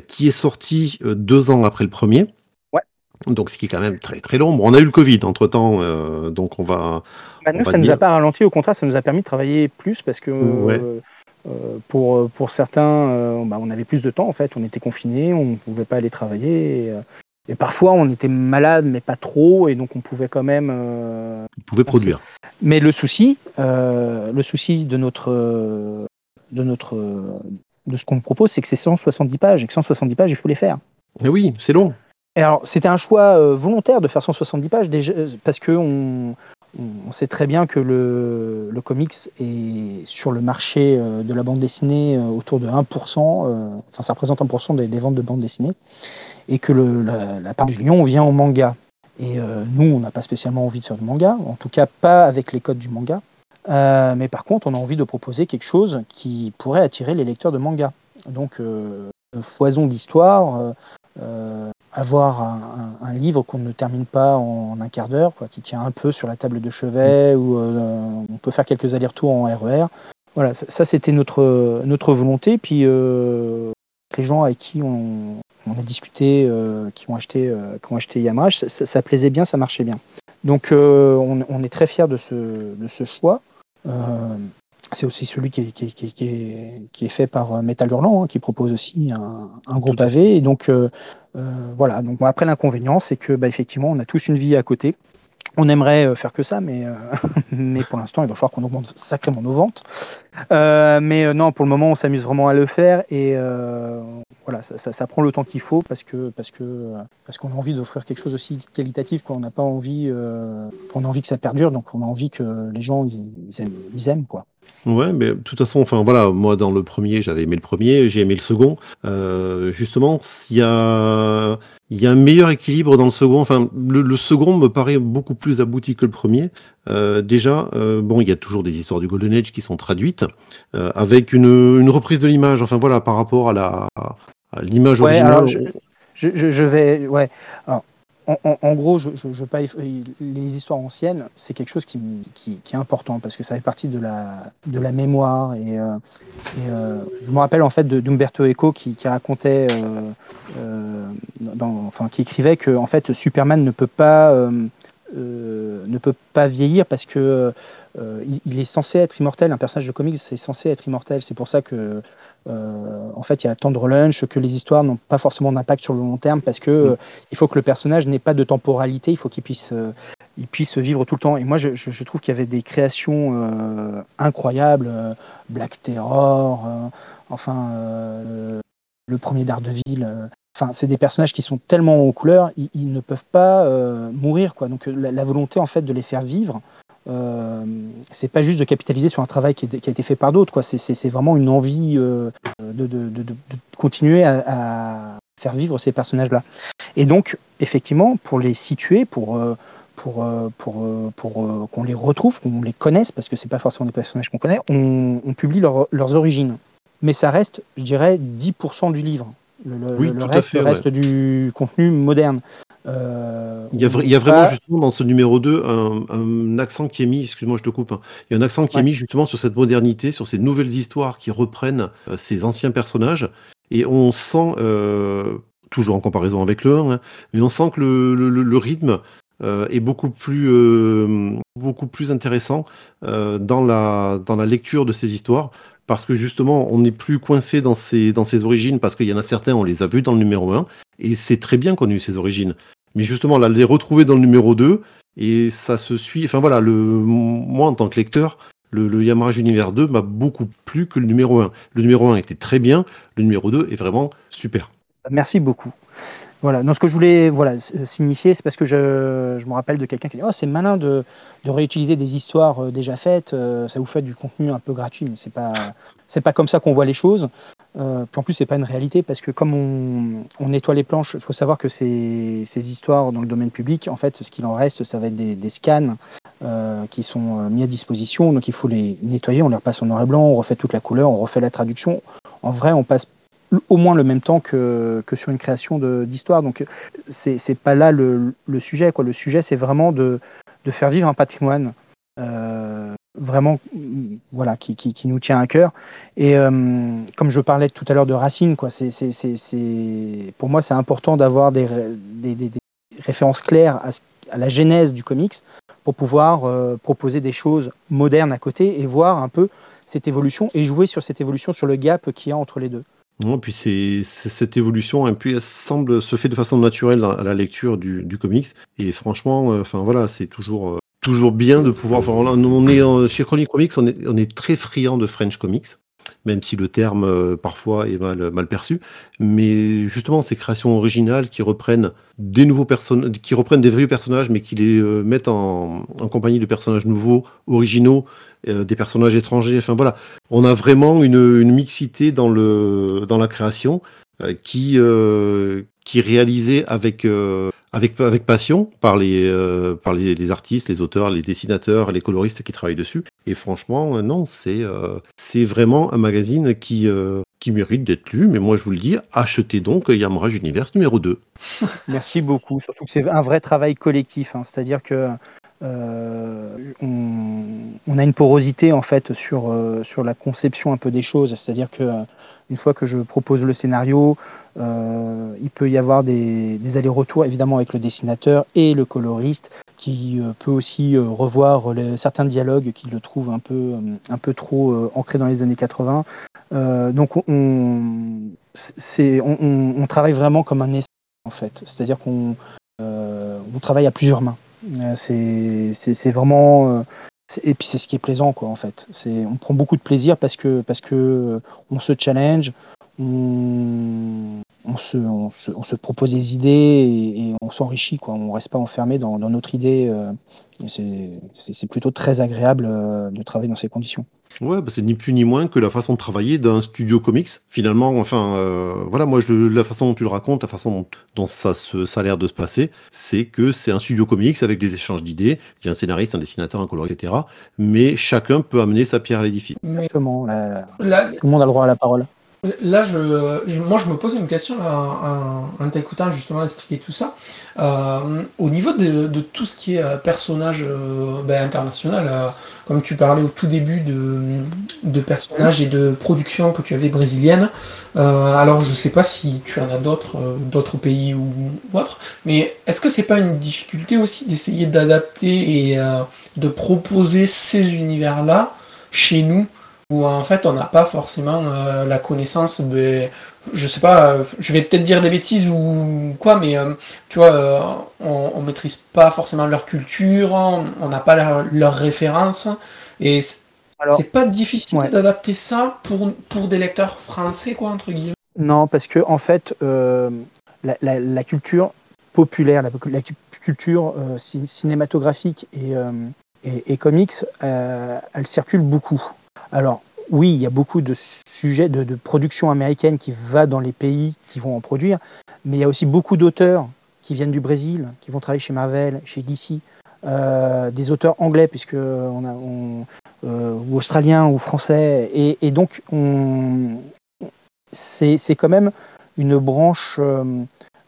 qui est sorti deux ans après le premier. Donc, ce qui est quand même très très long. on a eu le Covid entre temps, euh, donc on va. Bah, nous, ça ne nous a pas ralenti, au contraire, ça nous a permis de travailler plus parce que euh, euh, pour, pour certains, bah, on avait plus de temps en fait. On était confinés, on ne pouvait pas aller travailler. Et, parfois, on était malade, mais pas trop, et donc on pouvait quand même. on pouvait produire. Mais le souci, le souci de notre. de notre de ce qu'on propose, c'est que c'est 170 pages, et que 170 pages, il faut les faire. Et eh oui, c'est long alors, c'était un choix euh, volontaire de faire 170 pages, déjà, parce que on, sait très bien que le, comics est sur le marché euh, de la bande dessinée euh, autour de 1%, enfin ça représente 1% des, des, ventes de bande dessinée, et que la, part du lion vient au manga. Et nous, on n'a pas spécialement envie de faire du manga, en tout cas pas avec les codes du manga. mais par contre, on a envie de proposer quelque chose qui pourrait attirer les lecteurs de manga. Donc, foison d'histoire, euh, avoir un, livre qu'on ne termine pas en, un quart d'heure, qui tient un peu sur la table de chevet, ou euh, on peut faire quelques allers-retours en RER. E voilà, ça, c'était notre, notre volonté. Puis euh, les gens avec qui on, a discuté, qui ont acheté, qui ont acheté Yamaha, ça, plaisait bien, ça marchait bien. Donc on, est très fiers de ce, de ce choix. C'est aussi celui qui est, qui, qui, qui est, fait par Metal Hurlant, hein, qui propose aussi un, un gros pavé. Et donc, euh, euh, voilà. Donc, bon, après, l'inconvénient, c'est que, bah, effectivement, on a tous une vie à côté. On aimerait euh, faire que ça, mais, euh, *laughs* mais pour l'instant, il va falloir qu'on augmente sacrément nos ventes. Euh, mais non, pour le moment, on s'amuse vraiment à le faire et voilà, ça, ça, ça, prend le temps qu'il faut parce que parce que parce qu'on a envie d'offrir quelque chose aussi qualitatif. Quoi. On n'a pas envie, on a envie que ça perdure, donc on a envie que les gens ils, ils, aiment, ils aiment, quoi. Ouais, mais de toute façon, enfin voilà, moi dans le premier, j'avais aimé le premier, j'ai aimé le second. Euh, justement, il y a, il y a un meilleur équilibre dans le second. Enfin, le, le second me paraît beaucoup plus abouti que le premier. Euh, déjà, euh, bon, il y a toujours des histoires du Golden Age qui sont traduites avec une, une, reprise de l'image. Enfin voilà, par rapport à la à l'image ouais, originale. Alors, je, je, je, vais, ouais. Alors, en, gros, je, les histoires anciennes, c'est quelque chose qui, est important parce que ça fait partie de la, mémoire. Et, euh, euh, je me rappelle en fait d'Umberto Eco qui, qui racontait, euh, dans, enfin, qui écrivait que en fait Superman ne peut pas, ne peut pas vieillir parce que il, il, est censé être immortel. Un personnage de comics, c'est censé être immortel. C'est pour ça que euh, en fait, il y a tant de relunch que les histoires n'ont pas forcément d'impact sur le long terme parce que euh, il faut que le personnage n'ait pas de temporalité, il faut qu'il puisse, euh, il puisse vivre tout le temps. Et moi, je, trouve qu'il y avait des créations incroyables, Black Terror, enfin le, premier Daredevil. Enfin, c'est des personnages qui sont tellement aux couleurs, ils, ils ne peuvent pas mourir, quoi. Donc la, la, volonté en fait de les faire vivre. Euh, c'est pas juste de capitaliser sur un travail qui, est, qui a été fait par d'autres, quoi. C'est vraiment une envie euh, de, de, de, de, continuer à, à, faire vivre ces personnages-là. Et donc, effectivement, pour les situer, pour euh, pour, pour, pour qu'on les retrouve, qu'on les connaisse, parce que c'est pas forcément des personnages qu'on connaît, on, on publie leur, leurs origines. Mais ça reste, je dirais, 10% du livre. Le, oui, le reste, fait, reste ouais. du contenu moderne. Euh, il, y a, il y a vraiment pas... justement dans ce numéro 2 un, un accent qui est mis, excuse-moi je te coupe, hein, il y a un accent qui ouais. est mis justement sur cette modernité, sur ces nouvelles histoires qui reprennent euh, ces anciens personnages, et on sent, euh, toujours en comparaison avec le 1, hein, mais on sent que le, le, le rythme euh, est beaucoup plus, euh, beaucoup plus intéressant euh, dans, la, dans la lecture de ces histoires parce que justement, on n'est plus coincé dans ses, origines, parce qu'il y en a certains, on les a vus dans le numéro 1, et c'est très bien connu ses origines. Mais justement, là, les retrouver dans le numéro 2, et ça se suit. Enfin voilà, moi en tant que lecteur, le, le Univers 2 m'a beaucoup plu que le numéro 1. Le numéro 1 était très bien, le numéro 2 est vraiment super. Merci beaucoup. Voilà. Non, ce que je voulais voilà, signifier, c'est parce que je, je, me rappelle de quelqu'un qui dit Oh, c'est malin de, de, réutiliser des histoires euh, déjà faites, euh, ça vous fait du contenu un peu gratuit, mais c'est pas, pas comme ça qu'on voit les choses. Euh, puis en plus, c'est pas une réalité parce que comme on, on nettoie les planches, il faut savoir que ces, ces, histoires dans le domaine public, en fait, ce qu'il en reste, ça va être des, des scans euh, qui sont mis à disposition. Donc il faut les nettoyer, on les repasse en noir et blanc, on refait toute la couleur, on refait la traduction. En vrai, on passe au moins le même temps que, que sur une création d'histoire. Donc c'est pas là le, le, sujet. Quoi. Le sujet, c'est vraiment de, de, faire vivre un patrimoine euh, vraiment voilà, qui, qui, nous tient à cœur. Et euh, comme je parlais tout à l'heure de Racine, quoi, c'est, pour moi, c'est important d'avoir des, des, références claires à, à, la genèse du comics pour pouvoir euh, proposer des choses modernes à côté et voir un peu cette évolution et jouer sur cette évolution, sur le gap qu'il y a entre les deux. Non, puis c'est cette évolution, et puis elle semble se fait de façon naturelle à la lecture du, du comics. Et franchement, euh, enfin voilà, c'est toujours euh, toujours bien de pouvoir. Enfin, on est en, chez Chronic Comics, on est on est très friand de French Comics, même si le terme euh, parfois est mal mal perçu. Mais justement, ces créations originales qui reprennent des nouveaux personnages, qui reprennent des vieux personnages, mais qui les euh, mettent en, en compagnie de personnages nouveaux, originaux euh, des personnages étrangers. Enfin voilà, on a vraiment une, une mixité dans, le, dans la création euh, qui, euh, qui est réalisée avec, avec, passion par, les, euh, par les, artistes, les auteurs, les dessinateurs, les coloristes qui travaillent dessus. Et franchement, non, c'est c'est vraiment un magazine qui, qui mérite d'être lu. Mais moi, je vous le dis, achetez donc Yamrage Universe numéro 2. *laughs* Merci beaucoup. Surtout que c'est un vrai travail collectif. Hein. C'est-à-dire que euh, on, a une porosité en fait sur, euh, sur la conception un peu des choses, c'est-à-dire que une fois que je propose le scénario, euh, il peut y avoir des, allers-retours évidemment avec le dessinateur et le coloriste qui peut aussi revoir certains dialogues qu'il le trouve un peu, un peu trop ancrés dans les années 80. donc on, on, on, travaille vraiment comme un essai en fait, c'est-à-dire qu'on on travaille à plusieurs mains. C'est vraiment et puis c'est ce qui est plaisant quoi en fait. C'est on prend beaucoup de plaisir parce que parce que on se challenge, on, on, se, on, se, on se, propose des idées et, on s'enrichit. Quoi. On ne reste pas enfermé dans, dans notre idée. Euh, c'est plutôt très agréable euh, de travailler dans ces conditions. Ouais, bah c'est ni plus ni moins que la façon de travailler d'un studio comics. Finalement, enfin, euh, voilà, moi, je, la façon dont tu le racontes, la façon dont, ça, se, ça a l'air de se passer, c'est que c'est un studio comics avec des échanges d'idées. Il y a un scénariste, un dessinateur, un coloriste, etc. Mais chacun peut amener sa pierre à l'édifice. Exactement. tout le monde a le droit à la parole. Là, je, moi, je me pose une question en, t'écoutant justement expliquer tout ça. Euh, au niveau de, tout ce qui est euh, personnage euh, ben, international, comme tu parlais au tout début de, personnages et de production que tu avais brésilienne, alors je sais pas si tu en as d'autres, d'autres pays ou, autres, mais est-ce que c'est pas une difficulté aussi d'essayer d'adapter et de proposer ces univers-là chez nous où en fait on n'a pas forcément euh, la connaissance, mais, je sais pas, euh, je vais peut-être dire des bêtises ou quoi, mais euh, tu vois, on, on, maîtrise pas forcément leur culture, on n'a pas leurs leur références, et c'est pas difficile d'adapter ça pour, pour des lecteurs français, quoi, entre guillemets. Non, parce que en fait, la, la, culture populaire, la, la culture cinématographique et, et, et comics, elle circule beaucoup. Alors, oui, il y a beaucoup de sujets de, production américaine qui va dans les pays qui vont en produire, mais il y a aussi beaucoup d'auteurs qui viennent du Brésil, qui vont travailler chez Marvel, chez DC, euh, des auteurs anglais, puisque on a, euh, ou australiens ou français, et, donc c'est quand même une branche euh,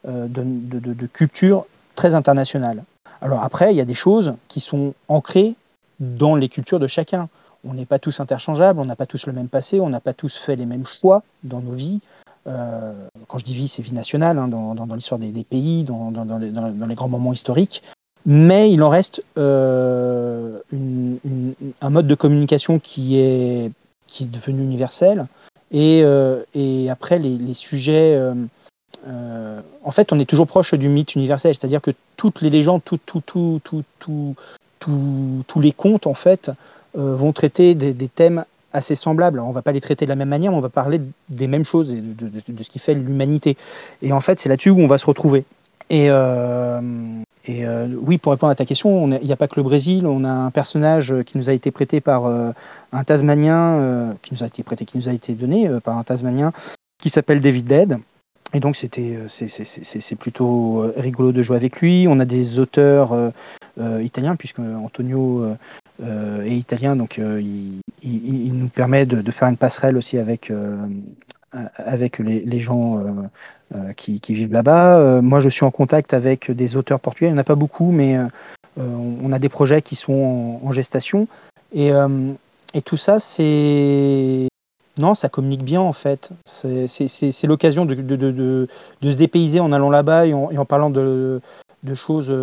de, culture très internationale. Alors après, il y a des choses qui sont ancrées dans les cultures de chacun on n'est pas tous interchangeables, on n'a pas tous le même passé, on n'a pas tous fait les mêmes choix dans nos vies. Euh, quand je dis vie, c'est vie nationale, hein, dans, l'histoire des, pays, dans, les, grands moments historiques. Mais il en reste euh, un mode de communication qui est, devenu universel. Et, euh, après, les, sujets... en fait, on est toujours proche du mythe universel, c'est-à-dire que toutes les légendes, tous les contes, en fait, vont traiter des, thèmes assez semblables. on ne va pas les traiter de la même manière, mais on va parler des mêmes choses, de, de, ce qui fait l'humanité. Et en fait, c'est là-dessus où on va se retrouver. Et, euh, et euh, oui, pour répondre à ta question, il n'y a pas que le Brésil. On a un personnage qui nous a été prêté par un Tasmanien, qui nous a été prêté, qui nous a été donné par un Tasmanien, qui s'appelle David Dead. Et donc c'était c'est plutôt rigolo de jouer avec lui. On a des auteurs italiens puisque Antonio euh, et italien, donc euh, il, nous permet de, faire une passerelle aussi avec, euh, les, gens qui, vivent là-bas. moi, je suis en contact avec des auteurs portugais, il n'y en a pas beaucoup, mais on a des projets qui sont en, gestation. Et, tout ça, c'est. Non, ça communique bien en fait. C'est l'occasion de, se dépayser en allant là-bas et, en parlant de, choses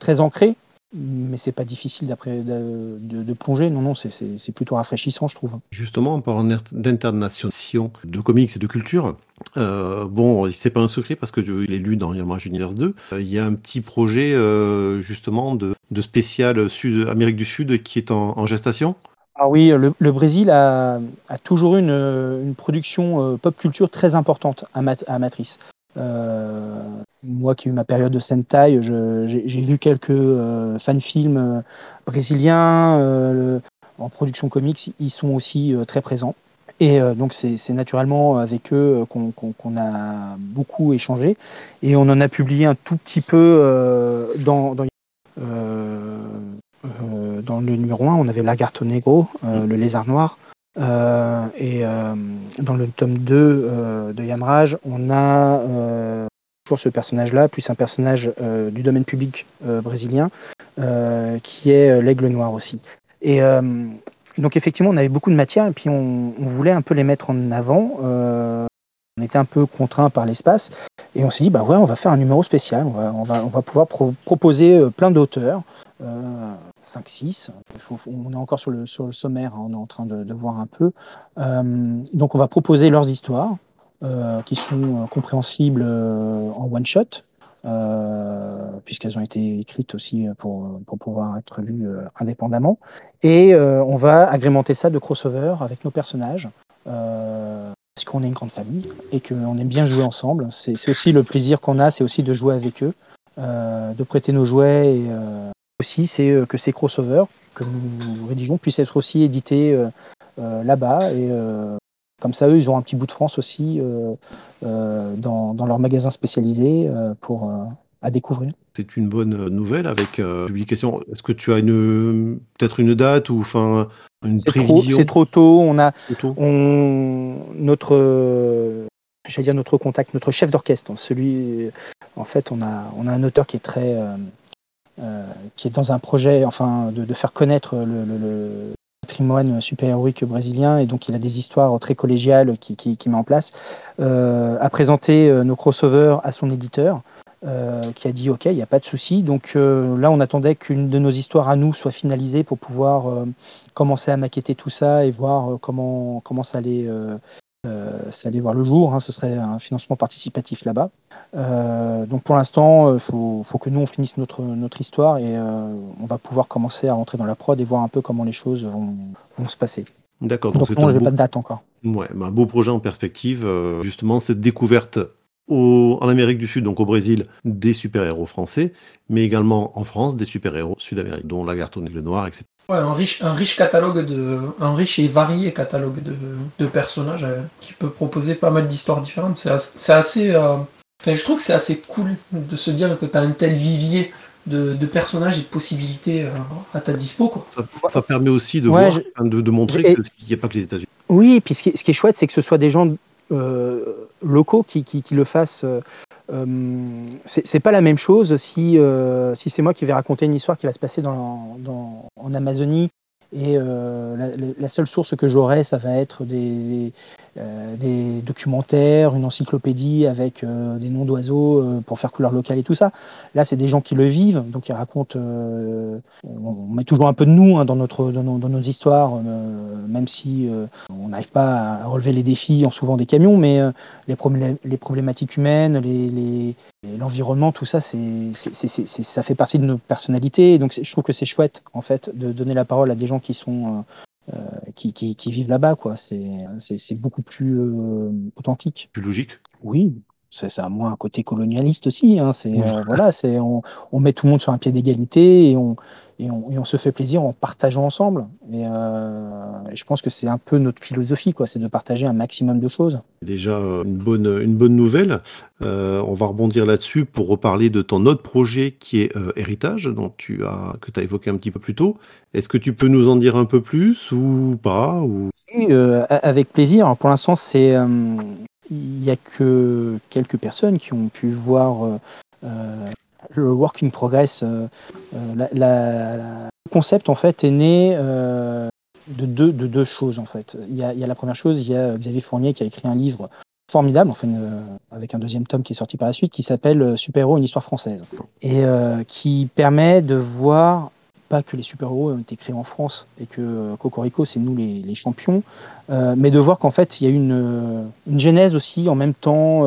très ancrées mais c'est pas difficile d'après de, de, plonger. Non, non, c'est plutôt rafraîchissant, je trouve. Justement, en parlant d'internationalisation de comics et de culture, euh, bon, c'est pas un secret parce que je l'ai lu dans Yamage Universe 2. Euh, il y a un petit projet euh, justement de, de, spécial Sud Amérique du Sud qui est en, gestation? Ah oui, le, le Brésil a, a, toujours eu une, une production pop culture très importante à, à Matrice. Euh, moi qui ai eu ma période de Sentai, j'ai lu quelques euh, fan-films euh, brésiliens en production comics, ils sont aussi très présents. Et donc c'est naturellement avec eux qu'on a beaucoup échangé. Et on en a publié un tout petit peu dans, dans, dans, le numéro 1. On avait Lagarto Negro, le lézard noir. Euh, et euh, dans le tome 2 euh, de Yamraj, on a toujours ce personnage-là, plus un personnage du domaine public brésilien, qui est l'aigle noir aussi. Et donc effectivement, on avait beaucoup de matière et puis on, voulait un peu les mettre en avant. on était un peu contraint par l'espace. Et on s'est dit, bah ouais, on va faire un numéro spécial, on va, on va, on va pouvoir proposer euh, plein d'auteurs, 5-6, on est encore sur le, sur le sommaire, hein, on est en train de, voir un peu. donc on va proposer leurs histoires, qui sont compréhensibles en one-shot, puisqu'elles ont été écrites aussi pour, pour pouvoir être lues indépendamment. Et on va agrémenter ça de crossover avec nos personnages qu'on est une grande famille et qu'on aime bien jouer ensemble. C'est aussi le plaisir qu'on a, c'est aussi de jouer avec eux, euh, de prêter nos jouets et euh, aussi c'est euh, que ces crossovers que nous rédigeons puissent être aussi édités là-bas et comme ça eux ils ont un petit bout de France aussi dans, leur magasin spécialisé pour à découvrir. C'est une bonne nouvelle avec publication. Est-ce que tu as peut-être une date ou c'est trop, tôt. On a On, notre, j'allais dire notre contact, notre chef d'orchestre. Celui, en fait, on a, on a un auteur qui est très, euh, euh, qui est dans un projet, enfin, de, faire connaître le, patrimoine super-héroïque brésilien, et donc il a des histoires très collégiales qui, qui, met en place. Euh, a présenté nos crossovers à son éditeur. Euh, qui a dit OK, il n'y a pas de souci. Donc euh, là, on attendait qu'une de nos histoires à nous soit finalisée pour pouvoir euh, commencer à maqueter tout ça et voir comment, comment ça, allait, ça allait voir le jour. Hein. Ce serait un financement participatif là-bas. donc pour l'instant, il faut, faut, que nous, on finisse notre, notre histoire et on va pouvoir commencer à rentrer dans la prod et voir un peu comment les choses vont, vont se passer. D'accord. Donc, donc non, j'ai pas de date encore. Ouais, un beau projet en perspective. justement, cette découverte en Amérique du Sud, donc au Brésil, des super-héros français, mais également en France, des super-héros sud-américains, dont Lagarton et le Noir, etc. Ouais, un riche, un riche catalogue de, un riche et varié catalogue de, de personnages euh, qui peut proposer pas mal d'histoires différentes. C'est assez, euh, je trouve que c'est assez cool de se dire que tu as un tel vivier de, de, personnages et de possibilités euh, à ta dispo. Quoi. Ça, permet aussi de, voir, de, de, montrer qu'il n'y a pas que les États-Unis. Oui, et puis ce qui, ce qui, est chouette, c'est que ce soit des gens euh, locaux qui, le fassent. Euh, euh, c'est pas la même chose si, si c'est moi qui vais raconter une histoire qui va se passer dans, en Amazonie et la, seule source que j'aurai, ça va être des, euh, des documentaires, une encyclopédie avec euh, des noms d'oiseaux euh, pour faire couleur locale et tout ça. Là, c'est des gens qui le vivent, donc ils racontent. on met toujours un peu de nous hein, dans, notre, dans nos, histoires, même si on n'arrive pas à relever les défis en souvent des camions, mais les, les, problématiques humaines, les, l'environnement, tout ça, c'est, ça fait partie de nos personnalités. Donc je trouve que c'est chouette, en fait, de donner la parole à des gens qui sont euh, qui, qui, vivent là-bas. quoi. C'est beaucoup plus euh, authentique. Plus logique Oui, c'est à moins un côté colonialiste aussi. Hein. C'est euh, voilà, c'est on, on, met tout le monde sur un pied d'égalité et on, et on, et on, se fait plaisir en partageant ensemble. Et, euh, je pense que c'est un peu notre philosophie, quoi, c'est de partager un maximum de choses. Déjà une bonne une bonne nouvelle. Euh, on va rebondir là-dessus pour reparler de ton autre projet qui est euh, Héritage, dont tu as que tu as évoqué un petit peu plus tôt. Est-ce que tu peux nous en dire un peu plus ou pas ou... Oui, euh, avec plaisir. Pour l'instant, c'est il n'y a que quelques personnes qui ont pu voir euh, euh, le work in progress. Euh, le concept en fait est né de deux, de deux choses en fait. Il y, a, il y, a, la première chose, il y a Xavier Fournier qui a écrit un livre formidable, enfin, avec un deuxième tome qui est sorti par la suite, qui s'appelle Super-héros, une histoire française, et qui permet de voir pas que les super-héros ont été créés en France et que euh, Cocorico, c'est nous les, champions, euh, mais de voir qu'en fait, il y a une, euh, une genèse aussi en même temps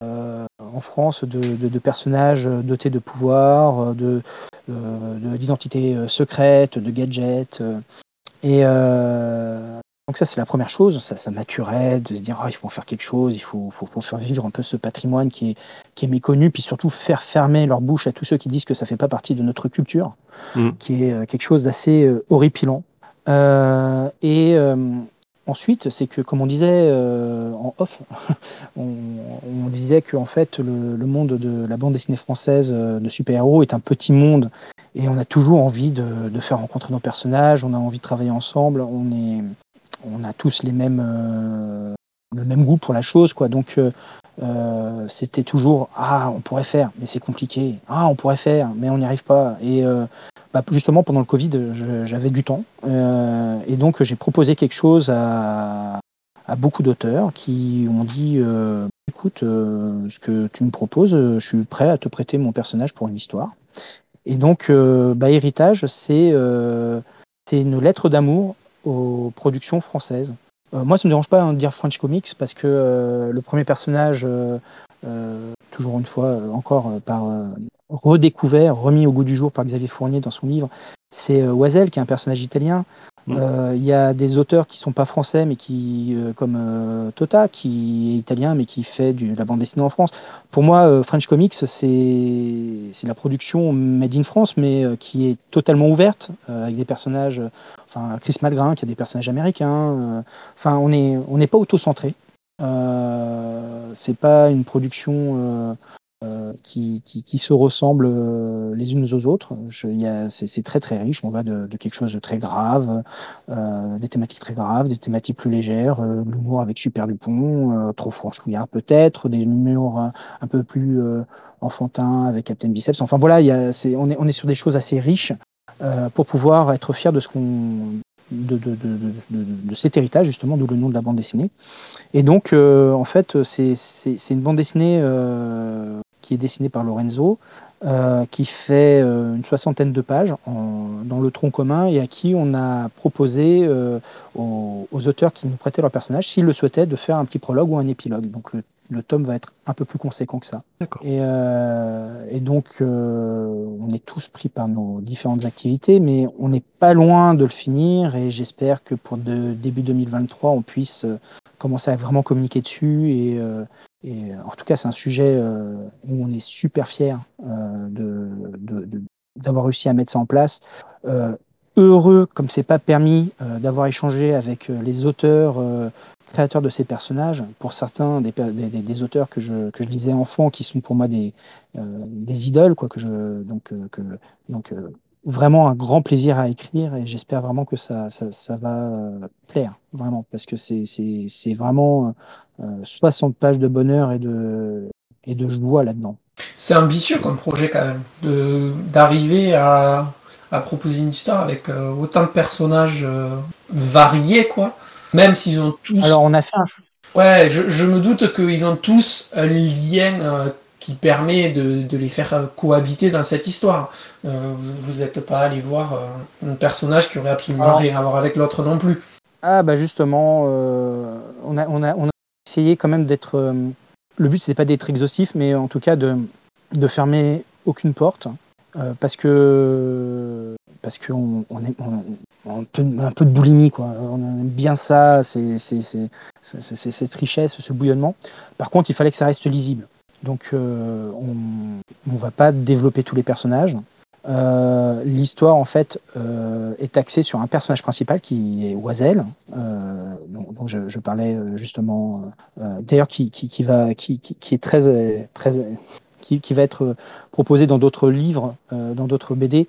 en France de, personnages dotés de pouvoirs, de, d'identité secrète, de gadgets. et donc ça, c'est la première chose. Ça, ça maturait de se dire, ah, il faut en faire quelque chose, il faut, faut, faut, faire vivre un peu ce patrimoine qui est, qui est méconnu, puis surtout faire fermer leur bouche à tous ceux qui disent que ça fait pas partie de notre culture, mm. qui est euh, quelque chose d'assez euh, horripilant. Euh, et ensuite, c'est que, comme on disait en off, *laughs* on, disait que en fait, le, le, monde de la bande dessinée française de super-héros est un petit monde et on a toujours envie de, de, faire rencontrer nos personnages, on a envie de travailler ensemble, on est, on a tous les mêmes, euh, le même goût pour la chose, quoi. Donc euh, euh, c'était toujours ah on pourrait faire, mais c'est compliqué. Ah on pourrait faire, mais on n'y arrive pas. Et bah, justement pendant le Covid, j'avais du temps et donc j'ai proposé quelque chose à, beaucoup d'auteurs qui ont dit écoute, ce que tu me proposes, je suis prêt à te prêter mon personnage pour une histoire. Et donc, bah, Héritage, c'est c'est une lettre d'amour aux productions françaises. moi, ça ne me dérange pas hein, de dire French Comics parce que le premier personnage, toujours une fois, encore redécouvert, remis au goût du jour par Xavier Fournier dans son livre, c'est Oisel, qui est un personnage italien, Mm. Euh, il y a des auteurs qui sont pas français, mais qui, euh, comme euh, Tota, qui est italien, mais qui fait de la bande dessinée en France. Pour moi, French Comics, c'est la production made in France, mais qui est totalement ouverte, avec des personnages, enfin Chris Malgrin, qui a des personnages américains. Enfin, on n'est on n'est pas auto-centré. c'est pas une production euh, qui, qui, se ressemblent euh, les unes aux autres. C'est très très riche. On va de, de, quelque chose de très grave, euh, des thématiques très graves, des thématiques plus légères, euh, l'humour avec Super Dupont, trop franchouillard peut-être, des humours un, peu plus enfantins avec Captain Biceps. Enfin voilà, y a, on, est, on est sur des choses assez riches pour pouvoir être fier de ce qu'on de, de, de, de, cet héritage, justement, d'où le nom de la bande dessinée. Et donc, euh, en fait, c'est une bande dessinée euh, qui est dessinée par Lorenzo, euh, qui fait une soixantaine de pages dans le tronc commun et à qui on a proposé aux, aux, auteurs qui nous prêtaient leur personnage, s'ils le souhaitaient, de faire un petit prologue ou un épilogue. Donc, le le tome va être un peu plus conséquent que ça. Et, euh, et, donc, euh, on est tous pris par nos différentes activités, mais on n'est pas loin de le finir et j'espère que pour de, début 2023, on puisse euh, commencer à vraiment communiquer dessus. Et, euh, et en tout cas, c'est un sujet euh, où on est super fier de, d'avoir réussi à mettre ça en place. heureux, comme c'est pas permis, d'avoir échangé avec les auteurs créateurs de ces personnages. Pour certains, des, des, auteurs que je, que je qui sont pour moi des, euh, des idoles, quoi, que je, donc, euh, que, donc euh, vraiment un grand plaisir à écrire et j'espère vraiment que ça, ça, ça va plaire, vraiment, parce que c'est vraiment 60 pages de bonheur et de, et de joie là-dedans. C'est ambitieux comme projet quand même, d'arriver à, à proposer une histoire avec autant de personnages variés, quoi. Même s'ils ont tous. Alors on a fait un. Ouais, je, me doute qu'ils ont tous un lien euh, qui permet de, de, les faire euh, cohabiter dans cette histoire. Euh, vous n'êtes pas allé voir un personnage qui aurait absolument rien à voir avec l'autre non plus. Ah bah justement, on, a, on, a, on a essayé quand même d'être. le but c'était pas d'être exhaustif, mais en tout cas de, de fermer aucune porte. parce que parce qu'on on est, un peu, un peu de boulimie, quoi. On aime bien ça, c'est cette richesse, ce bouillonnement. Par contre, il fallait que ça reste lisible. Donc, euh, on ne va pas développer tous les personnages. Euh, l'histoire, en fait, euh, est axée sur un personnage principal qui est Oisel, dont, je, parlais justement, d'ailleurs, qui, qui, qui, va, qui, qui, est très, très qui, qui, va être proposé dans d'autres livres, dans d'autres BD.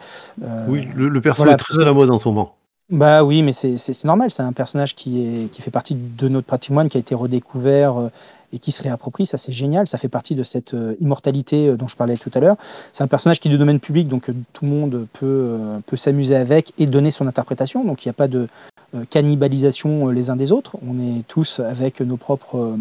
oui, le, le personnage est très à la mode en ce moment. Bah oui, mais c'est normal, c'est un personnage qui, est, qui fait partie de notre patrimoine, qui a été redécouvert et qui se réapproprie, ça c'est génial, ça fait partie de cette euh, immortalité euh, dont je parlais tout à l'heure. C'est un personnage qui est de domaine public, donc tout le monde peut, peut s'amuser avec et donner son interprétation, donc il n'y a pas de cannibalisation les uns des autres, on est tous avec nos propres...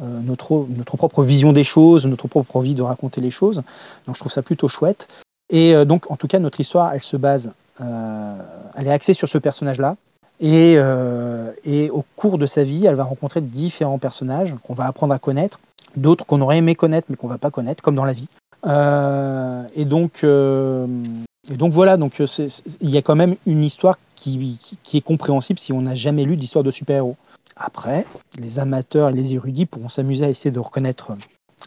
notre, notre propre vision des choses, notre propre envie de raconter les choses. Donc je trouve ça plutôt chouette. Et donc, en tout cas, notre histoire, elle se base euh, elle est axée sur ce personnage-là. Et, euh, et, au cours de sa vie, elle va rencontrer différents personnages qu'on va apprendre à connaître, d'autres qu'on aurait aimé connaître mais qu'on va pas connaître, comme dans la vie. Euh, et donc, et donc voilà, donc il y a quand même une histoire qui, qui, est compréhensible si on n'a jamais lu d'histoire de super-héros. Après, les amateurs et les érudits pourront s'amuser à essayer de reconnaître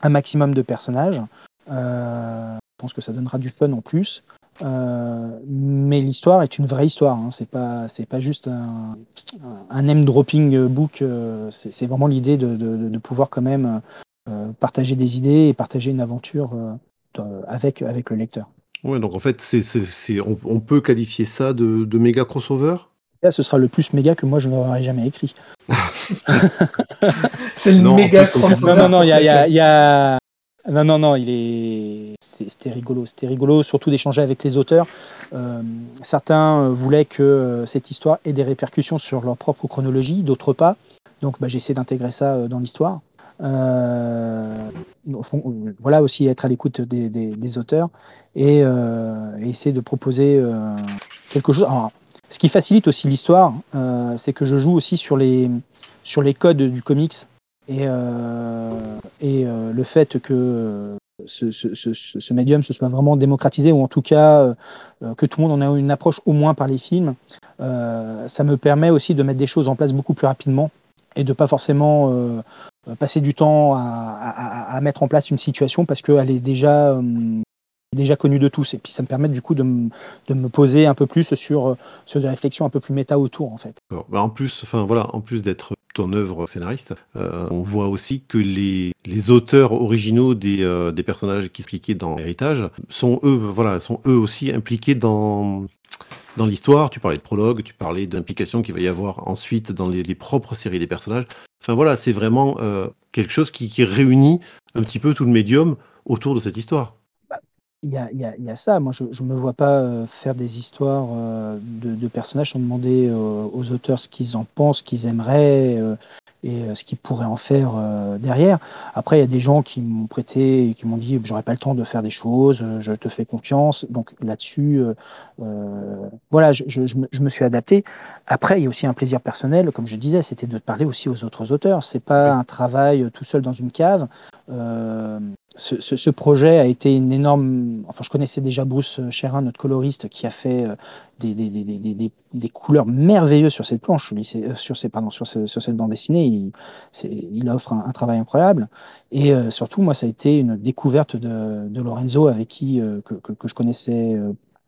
un maximum de personnages. je pense que ça donnera du fun en plus. Euh, mais l'histoire est une vraie histoire. Hein. C'est pas c'est pas juste un, un name dropping book. Euh, c'est vraiment l'idée de, de, de, pouvoir quand même euh, partager des idées et partager une aventure avec avec le lecteur. Ouais, donc en fait, c'est on, on, peut qualifier ça de, de méga crossover? Là, ce sera le plus méga que moi je n'aurais jamais écrit. *laughs* c'est le méga crossover. Non, non, non, il y a, y a, non, non, non, il est. C'était rigolo. C'était rigolo, surtout d'échanger avec les auteurs. Euh, certains euh, voulaient que euh, cette histoire ait des répercussions sur leur propre chronologie, d'autres pas. Donc, bah, j'ai essayé d'intégrer ça dans l'histoire. voilà aussi être à l'écoute des, auteurs et, essayer de proposer quelque chose. ce qui facilite aussi l'histoire, c'est que je joue aussi sur les, codes du comics et le fait que ce, ce, médium se soit vraiment démocratisé, ou en tout cas euh, que tout le monde en ait une approche au moins par les films, euh, ça me permet aussi de mettre des choses en place beaucoup plus rapidement et de pas forcément euh, passer du temps à, mettre en place une situation parce qu'elle est déjà déjà connue de tous et puis ça me permet du coup de, de me poser un peu plus sur, sur des réflexions un peu plus méta autour en fait. Bah, en plus, voilà, en plus d'être ton œuvre scénariste, euh, on voit aussi que les, les auteurs originaux des, euh, des personnages qui expliquaient dans l'héritage sont eux, voilà, sont eux aussi impliqués dans, dans l'histoire. Tu parlais de prologue, tu parlais d'implication qu'il va y avoir ensuite dans les, propres séries des personnages. Enfin voilà, c'est vraiment euh, quelque chose qui réunit un petit peu tout le médium autour de cette histoire. Il y, a, il, y a, ça. Moi, je ne me vois pas faire des histoires de, de, personnages sans demander aux auteurs ce qu'ils en pensent, ce qu'ils aimeraient et ce qu'ils pourraient en faire derrière. Après, il y a des gens qui m'ont prêté et qui m'ont dit j'aurais pas le temps de faire des choses, je te fais confiance. Donc là-dessus, voilà, je, je, je, me suis adapté. Après, il y a aussi un plaisir personnel, comme je disais, c'était de parler aussi aux autres auteurs. C'est pas un travail tout seul dans une cave. Euh, ce, projet a été une énorme. Enfin, je connaissais déjà Bruce Chérin, notre coloriste, qui a fait euh, des, des, des, des, couleurs merveilleuses sur cette planche, euh, sur, ces, pardon, sur, cette bande dessinée. Il, il offre un, travail incroyable. Et surtout, moi, ça a été une découverte de, de Lorenzo, avec qui que, que, je connaissais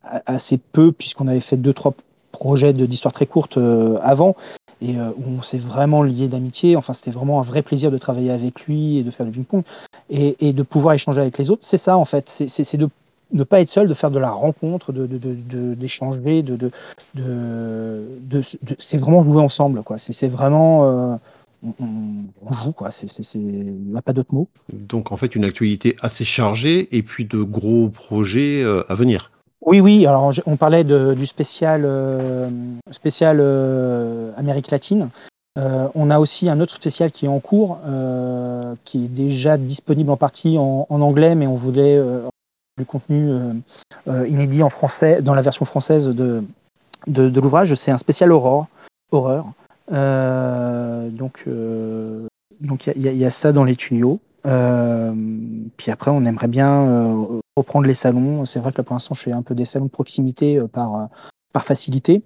assez peu, puisqu'on avait fait deux, trois projets d'histoire très courte avant et où on s'est vraiment lié d'amitié. Enfin, c'était vraiment un vrai plaisir de travailler avec lui et de faire du ping-pong et, de pouvoir échanger avec les autres. C'est ça, en fait. C'est de ne pas être seul, de faire de la rencontre, d'échanger, de, de, de, c'est vraiment jouer ensemble. quoi. C'est vraiment. Euh, on, joue, quoi. Il n'y a pas d'autre mot. Donc, en fait, une actualité assez chargée et puis de gros projets euh, à venir. Oui, oui. Alors, on parlait du spécial, euh, spécial Amérique latine. Euh, on a aussi un autre spécial qui est en cours, euh, qui est déjà disponible en partie en, anglais, mais on voulait euh, du contenu inédit en français, dans la version française de, de, l'ouvrage. C'est un spécial horreur. horreur. donc, donc il y, a ça dans les tuyaux. Puis après, on aimerait bien reprendre les salons. C'est vrai que là, pour l'instant, je fais un peu des salons de proximité par, par facilité.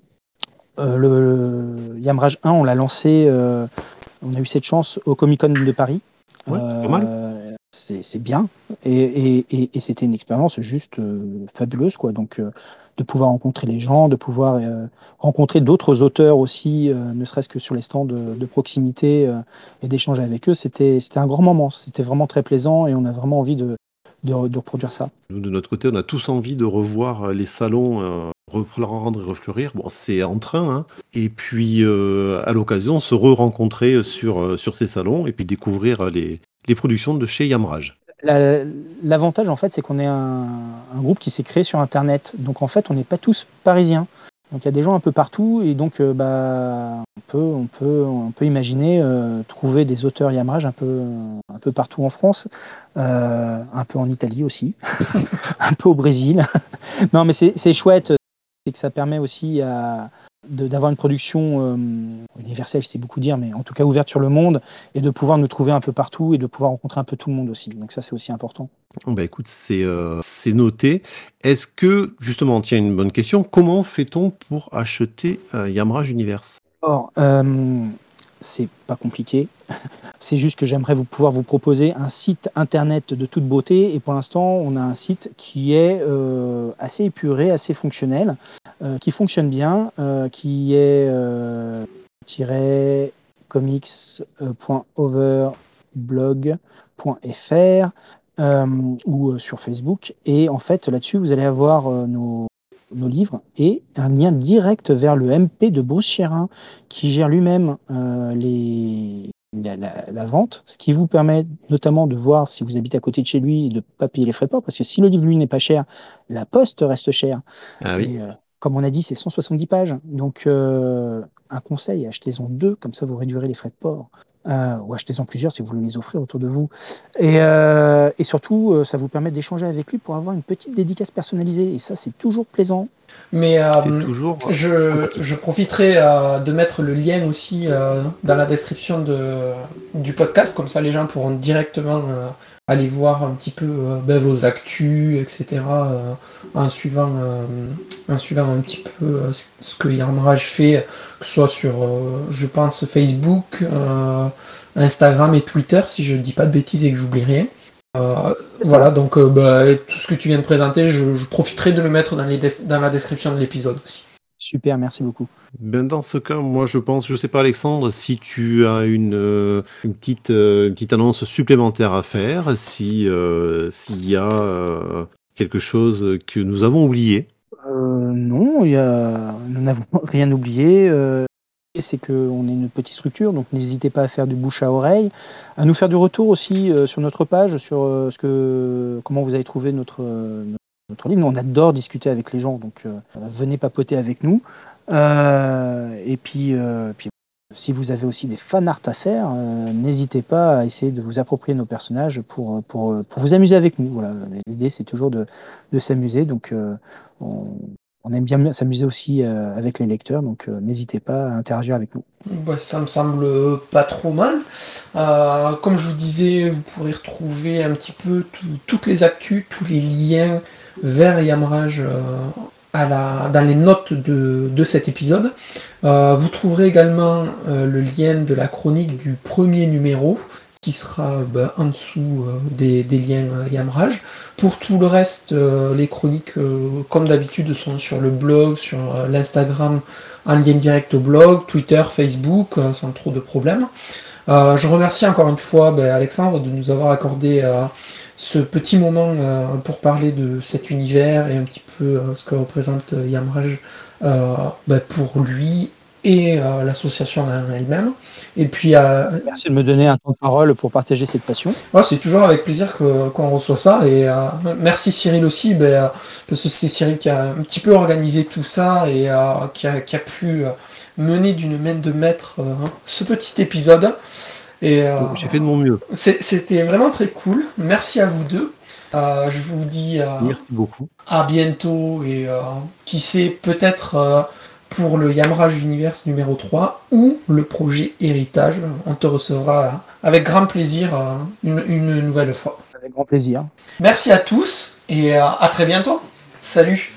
Euh, le, Yamrage 1, on l'a lancé, euh, on a eu cette chance au Comic Con de Paris. Euh, c'est bien. Et, c'était une expérience juste fabuleuse. Quoi. Donc, de pouvoir rencontrer les gens, de pouvoir rencontrer d'autres auteurs aussi, ne serait-ce que sur les stands de, proximité et d'échanger avec eux, c'était un grand moment. C'était vraiment très plaisant et on a vraiment envie de, reproduire ça. Nous, de notre côté, on a tous envie de revoir les salons reprendre et refleurir. Bon, c'est en train. Hein. Et puis, euh, à l'occasion, se re-rencontrer sur, euh, sur ces salons et puis découvrir les, les productions de chez Yamraj. L'avantage, en fait, c'est qu'on est un, groupe qui s'est créé sur Internet. Donc, en fait, on n'est pas tous parisiens. Donc, il y a des gens un peu partout. Et donc, euh, bah, on, peut, imaginer trouver des auteurs Yamraj un peu, partout en France, un peu en Italie aussi, *laughs* un peu au Brésil. *laughs* non, mais c'est chouette et que ça permet aussi d'avoir une production euh, universelle, c'est beaucoup dire, mais en tout cas ouverte sur le monde, et de pouvoir nous trouver un peu partout et de pouvoir rencontrer un peu tout le monde aussi. Donc ça, c'est aussi important. Bah écoute, c'est euh, noté. Est-ce que, justement, tiens, une bonne question, comment fait-on pour acheter euh, Yamraj Universe? Or, c'est pas compliqué. C'est juste que j'aimerais vous pouvoir vous proposer un site internet de toute beauté. Et pour l'instant, on a un site qui est euh, assez épuré, assez fonctionnel, euh, qui fonctionne bien, euh, qui est comics.overblog.fr ou sur Facebook. Et en fait, là-dessus, vous allez avoir nos nos livres et un lien direct vers le MP de Bruce Chérin qui gère lui-même euh, les, la, vente, ce qui vous permet notamment de voir si vous habitez à côté de chez lui et de ne pas payer les frais de port, parce que si le livre lui n'est pas cher, la poste reste chère. Ah oui. Euh, comme on a dit, c'est 170 pages. Donc, euh, un conseil, achetez-en deux, comme ça vous réduirez les frais de port. Euh, ou achetez-en plusieurs si vous voulez les offrir autour de vous. Et, euh, et surtout, euh, ça vous permet d'échanger avec lui pour avoir une petite dédicace personnalisée. Et ça, c'est toujours plaisant. Mais euh, toujours. je, je profiterai euh, de mettre le lien aussi euh, dans la description de, du podcast, comme ça les gens pourront directement euh, aller voir un petit peu euh, ben, vos actus, etc. euh, en, suivant, euh, en suivant un petit peu ce- que Yarmarage fait, que ce soit sur, je pense, Facebook, Instagram et Twitter, si je dis pas de bêtises et que j'oublie rien. Voilà, donc bah, tout ce que tu viens de présenter, je, je profiterai de le mettre dans, les des- dans la description de l'épisode aussi. Super, merci beaucoup. Ben dans ce cas, moi je pense, je sais pas Alexandre, si tu as une, euh, une petite, euh, une petite annonce supplémentaire à faire, si euh, s'il y a euh, quelque chose que nous avons oublié. Euh, non, y a... nous n'avons *laughs* rien oublié. C'est qu'on est une petite structure, donc n'hésitez pas à faire du bouche à oreille, à nous faire du retour aussi sur notre page, sur ce que, comment vous avez trouvé notre, notre livre. On adore discuter avec les gens, donc euh, venez papoter avec nous. Euh, et puis, euh, puis, si vous avez aussi des fan art à faire, euh, n'hésitez pas à essayer de vous approprier nos personnages pour, pour, pour vous amuser avec nous. Voilà, l'idée c'est toujours de, de s'amuser, donc euh, on, on aime bien s'amuser aussi euh, avec les lecteurs, donc euh, n'hésitez pas à interagir avec nous. Bah, ça me semble pas trop mal. Euh, comme je vous disais, vous pourrez retrouver un petit peu tout- toutes les actus, tous les liens vers Yamrage euh, dans les notes de, cet épisode. Vous trouverez également le lien de la chronique du premier numéro qui sera bah, en dessous euh, des, liens euh, Yamrage. Pour tout le reste, euh, les chroniques, comme d'habitude, sont sur le blog, sur l'Instagram en lien direct au blog, Twitter, Facebook, sans trop de problèmes. Je remercie encore une fois ben, Alexandre de nous avoir accordé ce petit moment pour parler de cet univers et un petit peu ce que représente Yamraj ben, pour lui et euh, l'association elle-même. Et puis, euh, Merci de me donner un temps de parole pour partager cette passion. Ouais, c'est toujours avec plaisir que- qu'on reçoit ça. Et euh, merci Cyril aussi, ben, euh, parce que c'est Cyril qui a un petit peu organisé tout ça et euh, qui, a, qui a pu euh, mener d'une main de maître euh, ce petit épisode. Et euh, J'ai fait de mon mieux. c'était vraiment très cool. Merci à vous deux. Euh, je vous dis euh, Merci beaucoup. à bientôt et euh, qui sait peut-être euh, pour le Yamrage Universe numéro 3 ou le projet Héritage. On te recevra avec grand plaisir euh, une, une nouvelle fois. Avec grand plaisir. Merci à tous et euh, à très bientôt. Salut